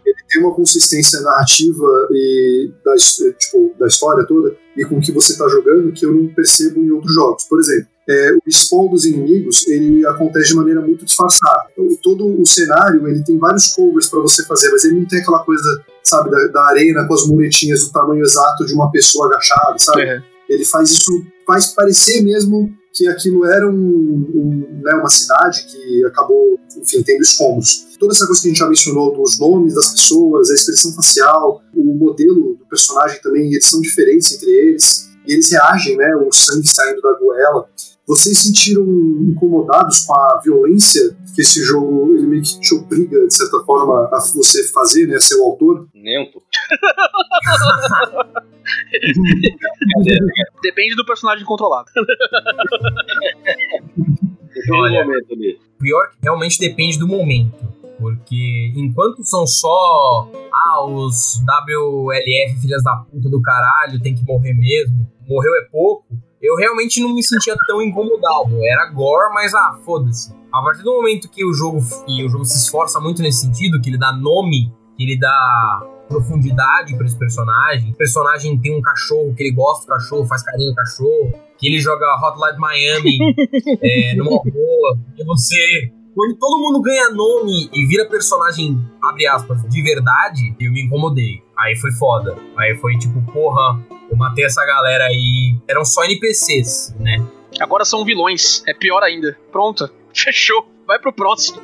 ele tem uma consistência narrativa e da, his- tipo, da história toda e com o que você está jogando que eu não percebo em outros jogos. Por exemplo, é, o spawn dos inimigos ele acontece de maneira muito disfarçada. Então, todo o cenário ele tem vários covers para você fazer, mas ele não tem aquela coisa, sabe, da, da arena com as muretinhas do tamanho exato de uma pessoa agachada, sabe? Ele faz isso, faz parecer mesmo que aquilo era um, um, né, uma cidade que acabou, enfim, tendo escombros. Toda essa coisa que a gente já mencionou dos nomes das pessoas, a expressão facial, o modelo do personagem também, eles são diferentes entre eles, e eles reagem, né, o sangue saindo da goela. Vocês sentiram incomodados com a violência que esse jogo ele meio que te obriga, de certa forma, a você fazer, né, ser o autor? Nem um pouco. Depende do personagem controlado. Depende Olha. do momento ali. Pior que realmente depende do momento. Porque enquanto são só ah, os WLF filhas da puta do caralho, tem que morrer mesmo, morreu é pouco, eu realmente não me sentia tão incomodado. Era gore, mas ah, foda-se. A partir do momento que o jogo e o jogo se esforça muito nesse sentido, que ele dá nome, que ele dá profundidade para esse personagem. O personagem tem um cachorro que ele gosta do cachorro, faz carinho no cachorro, que ele joga Hotline Miami é, numa boa, e você quando todo mundo ganha nome e vira personagem, abre aspas, de verdade, eu me incomodei. Aí foi foda. Aí foi tipo, porra, eu matei essa galera aí. Eram só NPCs, né? Agora são vilões. É pior ainda. Pronto. Fechou. Vai pro próximo.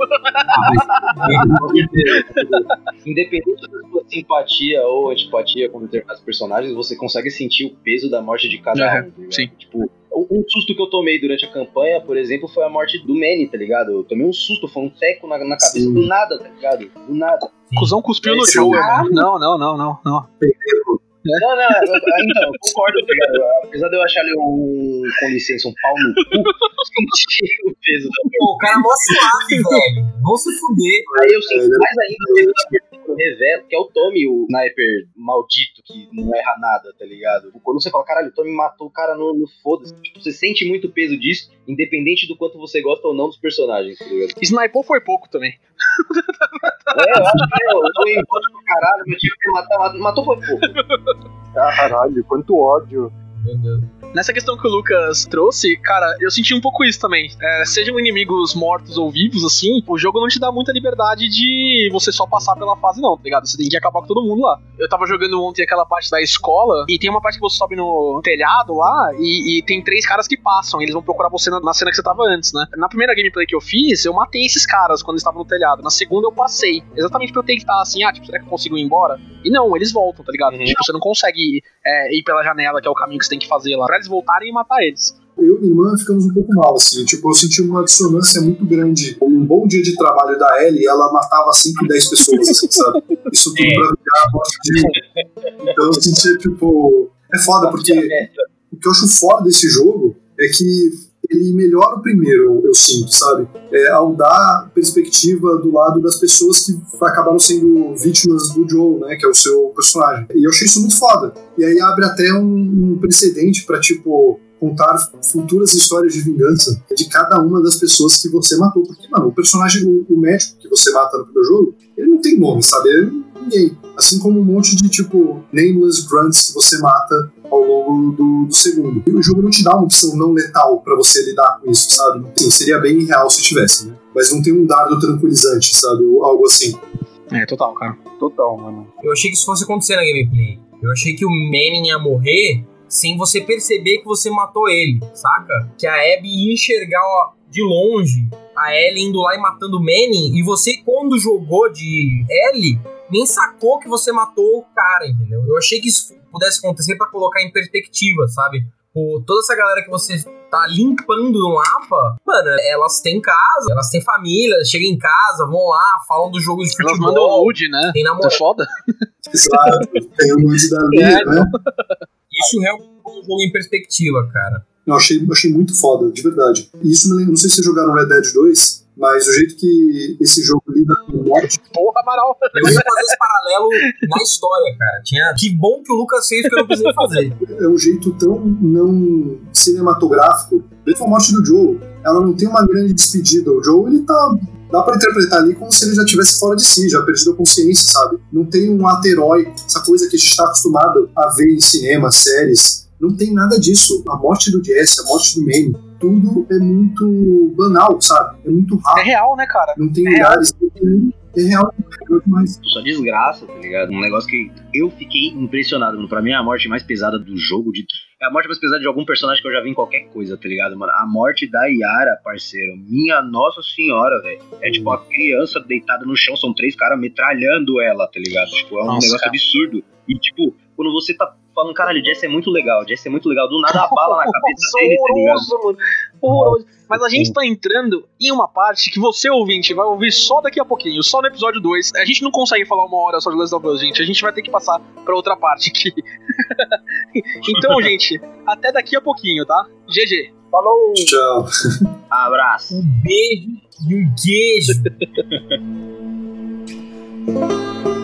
Independente da sua simpatia ou antipatia com determinados personagens, você consegue sentir o peso da morte de cada Uhum, um. ligado? sim. Tipo, um susto que eu tomei durante a campanha, por exemplo, foi a morte do Manny, tá ligado? Eu tomei um susto, foi um teco na, na cabeça Sim. do nada, tá ligado? Do nada. Cusão cuspiu no Joe, irmão. Não, não, não, não, não. Não, não, eu- eu- então, eu concordo? Apesar de eu achar ele um, com licença, um pau no cu, eu senti o peso da Pô, o cara é mó suave, velho. Vão se fuder. Aí eu sinto mais ainda o peso da revela, que é o Tommy, o sniper maldito, que não erra nada, tá ligado? Quando você fala, caralho, o Tommy matou o cara no, no foda-se. Tipo, você sente muito o peso disso, independente do quanto você gosta ou não dos personagens, tá ligado? Snipou foi pouco também. É, eu acho que eu tô em pro caralho, meu time que matar, matou foi pouco. Caralho, quanto ódio. Meu Deus. Nessa questão que o Lucas trouxe, cara, eu senti um pouco isso também. É, sejam inimigos mortos ou vivos, assim, o jogo não te dá muita liberdade de você só passar pela fase, não, tá ligado? Você tem que acabar com todo mundo lá. Eu tava jogando ontem aquela parte da escola, e tem uma parte que você sobe no telhado lá, e, e tem três caras que passam, e eles vão procurar você na, na cena que você tava antes, né? Na primeira gameplay que eu fiz, eu matei esses caras quando eles estavam no telhado. Na segunda eu passei, exatamente pra eu tentar assim, ah, tipo, será que eu consigo ir embora? E não, eles voltam, tá ligado? Uhum. Tipo, você não consegue é, ir pela janela, que é o caminho que você tem que fazer lá, pra eles voltarem e matar eles. Eu e minha irmã ficamos um pouco mal, assim. Tipo, eu senti uma dissonância muito grande. Um bom dia de trabalho da Ellie, ela matava 5, 10 pessoas, assim, sabe? Isso tudo pra virar a morte de um. Então eu sentia, tipo. É foda, porque o que eu acho foda desse jogo é que ele melhora o primeiro, eu sinto, sabe? É, ao dar perspectiva do lado das pessoas que acabaram sendo vítimas do Joe, né? Que é o seu personagem. E eu achei isso muito foda. E aí abre até um, um precedente pra, tipo, contar futuras histórias de vingança de cada uma das pessoas que você matou. Porque, mano, o personagem, o, o médico que você mata no primeiro jogo, ele não tem nome, sabe? Ele ninguém. Assim como um monte de, tipo, nameless grunts que você mata ao longo do, do segundo. E o jogo não te dá uma opção não letal para você lidar com isso, sabe? Sim, seria bem irreal se tivesse, né? Mas não tem um dardo tranquilizante, sabe? Ou algo assim. É, total, cara. Total, mano. Eu achei que isso fosse acontecer na gameplay. Eu achei que o Manning ia morrer sem você perceber que você matou ele, saca? Que a Abby ia enxergar ó, de longe a Ellie indo lá e matando o Manning, e você, quando jogou de Ellie, nem sacou que você matou o cara, entendeu? Eu achei que isso pudesse acontecer para colocar em perspectiva, sabe? Pô, toda essa galera que você tá limpando no mapa, mano, elas têm casa, elas têm família, chegam em casa, vão lá, falam do jogo de futebol. Elas mandam nude, né? Tem namorado. Tá foda? Exato. Tem o nude da Lia, É, né? Isso realmente é um jogo em perspectiva, cara. Eu achei, achei muito foda, de verdade. E isso me lembra, não sei se vocês jogaram Red Dead 2, mas o jeito que esse jogo lida com morte. Porra, Amaral. Eu ia fazer esse paralelo na história, cara. Tinha... Que bom que o Lucas fez que eu não precisei fazer. É um jeito tão não cinematográfico. Mesmo a morte do Joe, ela não tem uma grande despedida. O Joe, ele tá. Dá pra interpretar ali como se ele já estivesse fora de si, já perdido a consciência, sabe? Não tem um ato heróico, essa coisa que a gente tá acostumado a ver em cinema, séries. Não tem nada disso. A morte do Jesse, a morte do Manny, tudo é muito banal, sabe? É muito É rápido. real, né, cara? Não tem É real. lugares. É real, é demais. Só desgraça, tá ligado? Um negócio que eu fiquei impressionado, mano. Pra mim é a morte mais pesada do jogo. De... É a morte mais pesada de algum personagem que eu já vi em qualquer coisa, tá ligado, mano? A morte da Yara, parceiro. Minha nossa senhora, velho. É tipo a criança deitada no chão, são três caras metralhando ela, tá ligado? Tipo, é um Nossa, negócio cara. absurdo. E tipo, quando você tá falando, caralho, o Jesse é muito legal, o Jesse é muito legal, do nada a bala na cabeça dele, tá ligado? horroroso, mano. Horroroso. Mas a gente tá entrando em uma parte que você, ouvinte, vai ouvir só daqui a pouquinho, só no episódio 2. A gente não consegue falar uma hora só de Last of Us, gente. A gente vai ter que passar pra outra parte aqui. então, gente, até daqui a pouquinho, tá? GG. Falou! Tchau. Abraço. Um beijo e um queijo.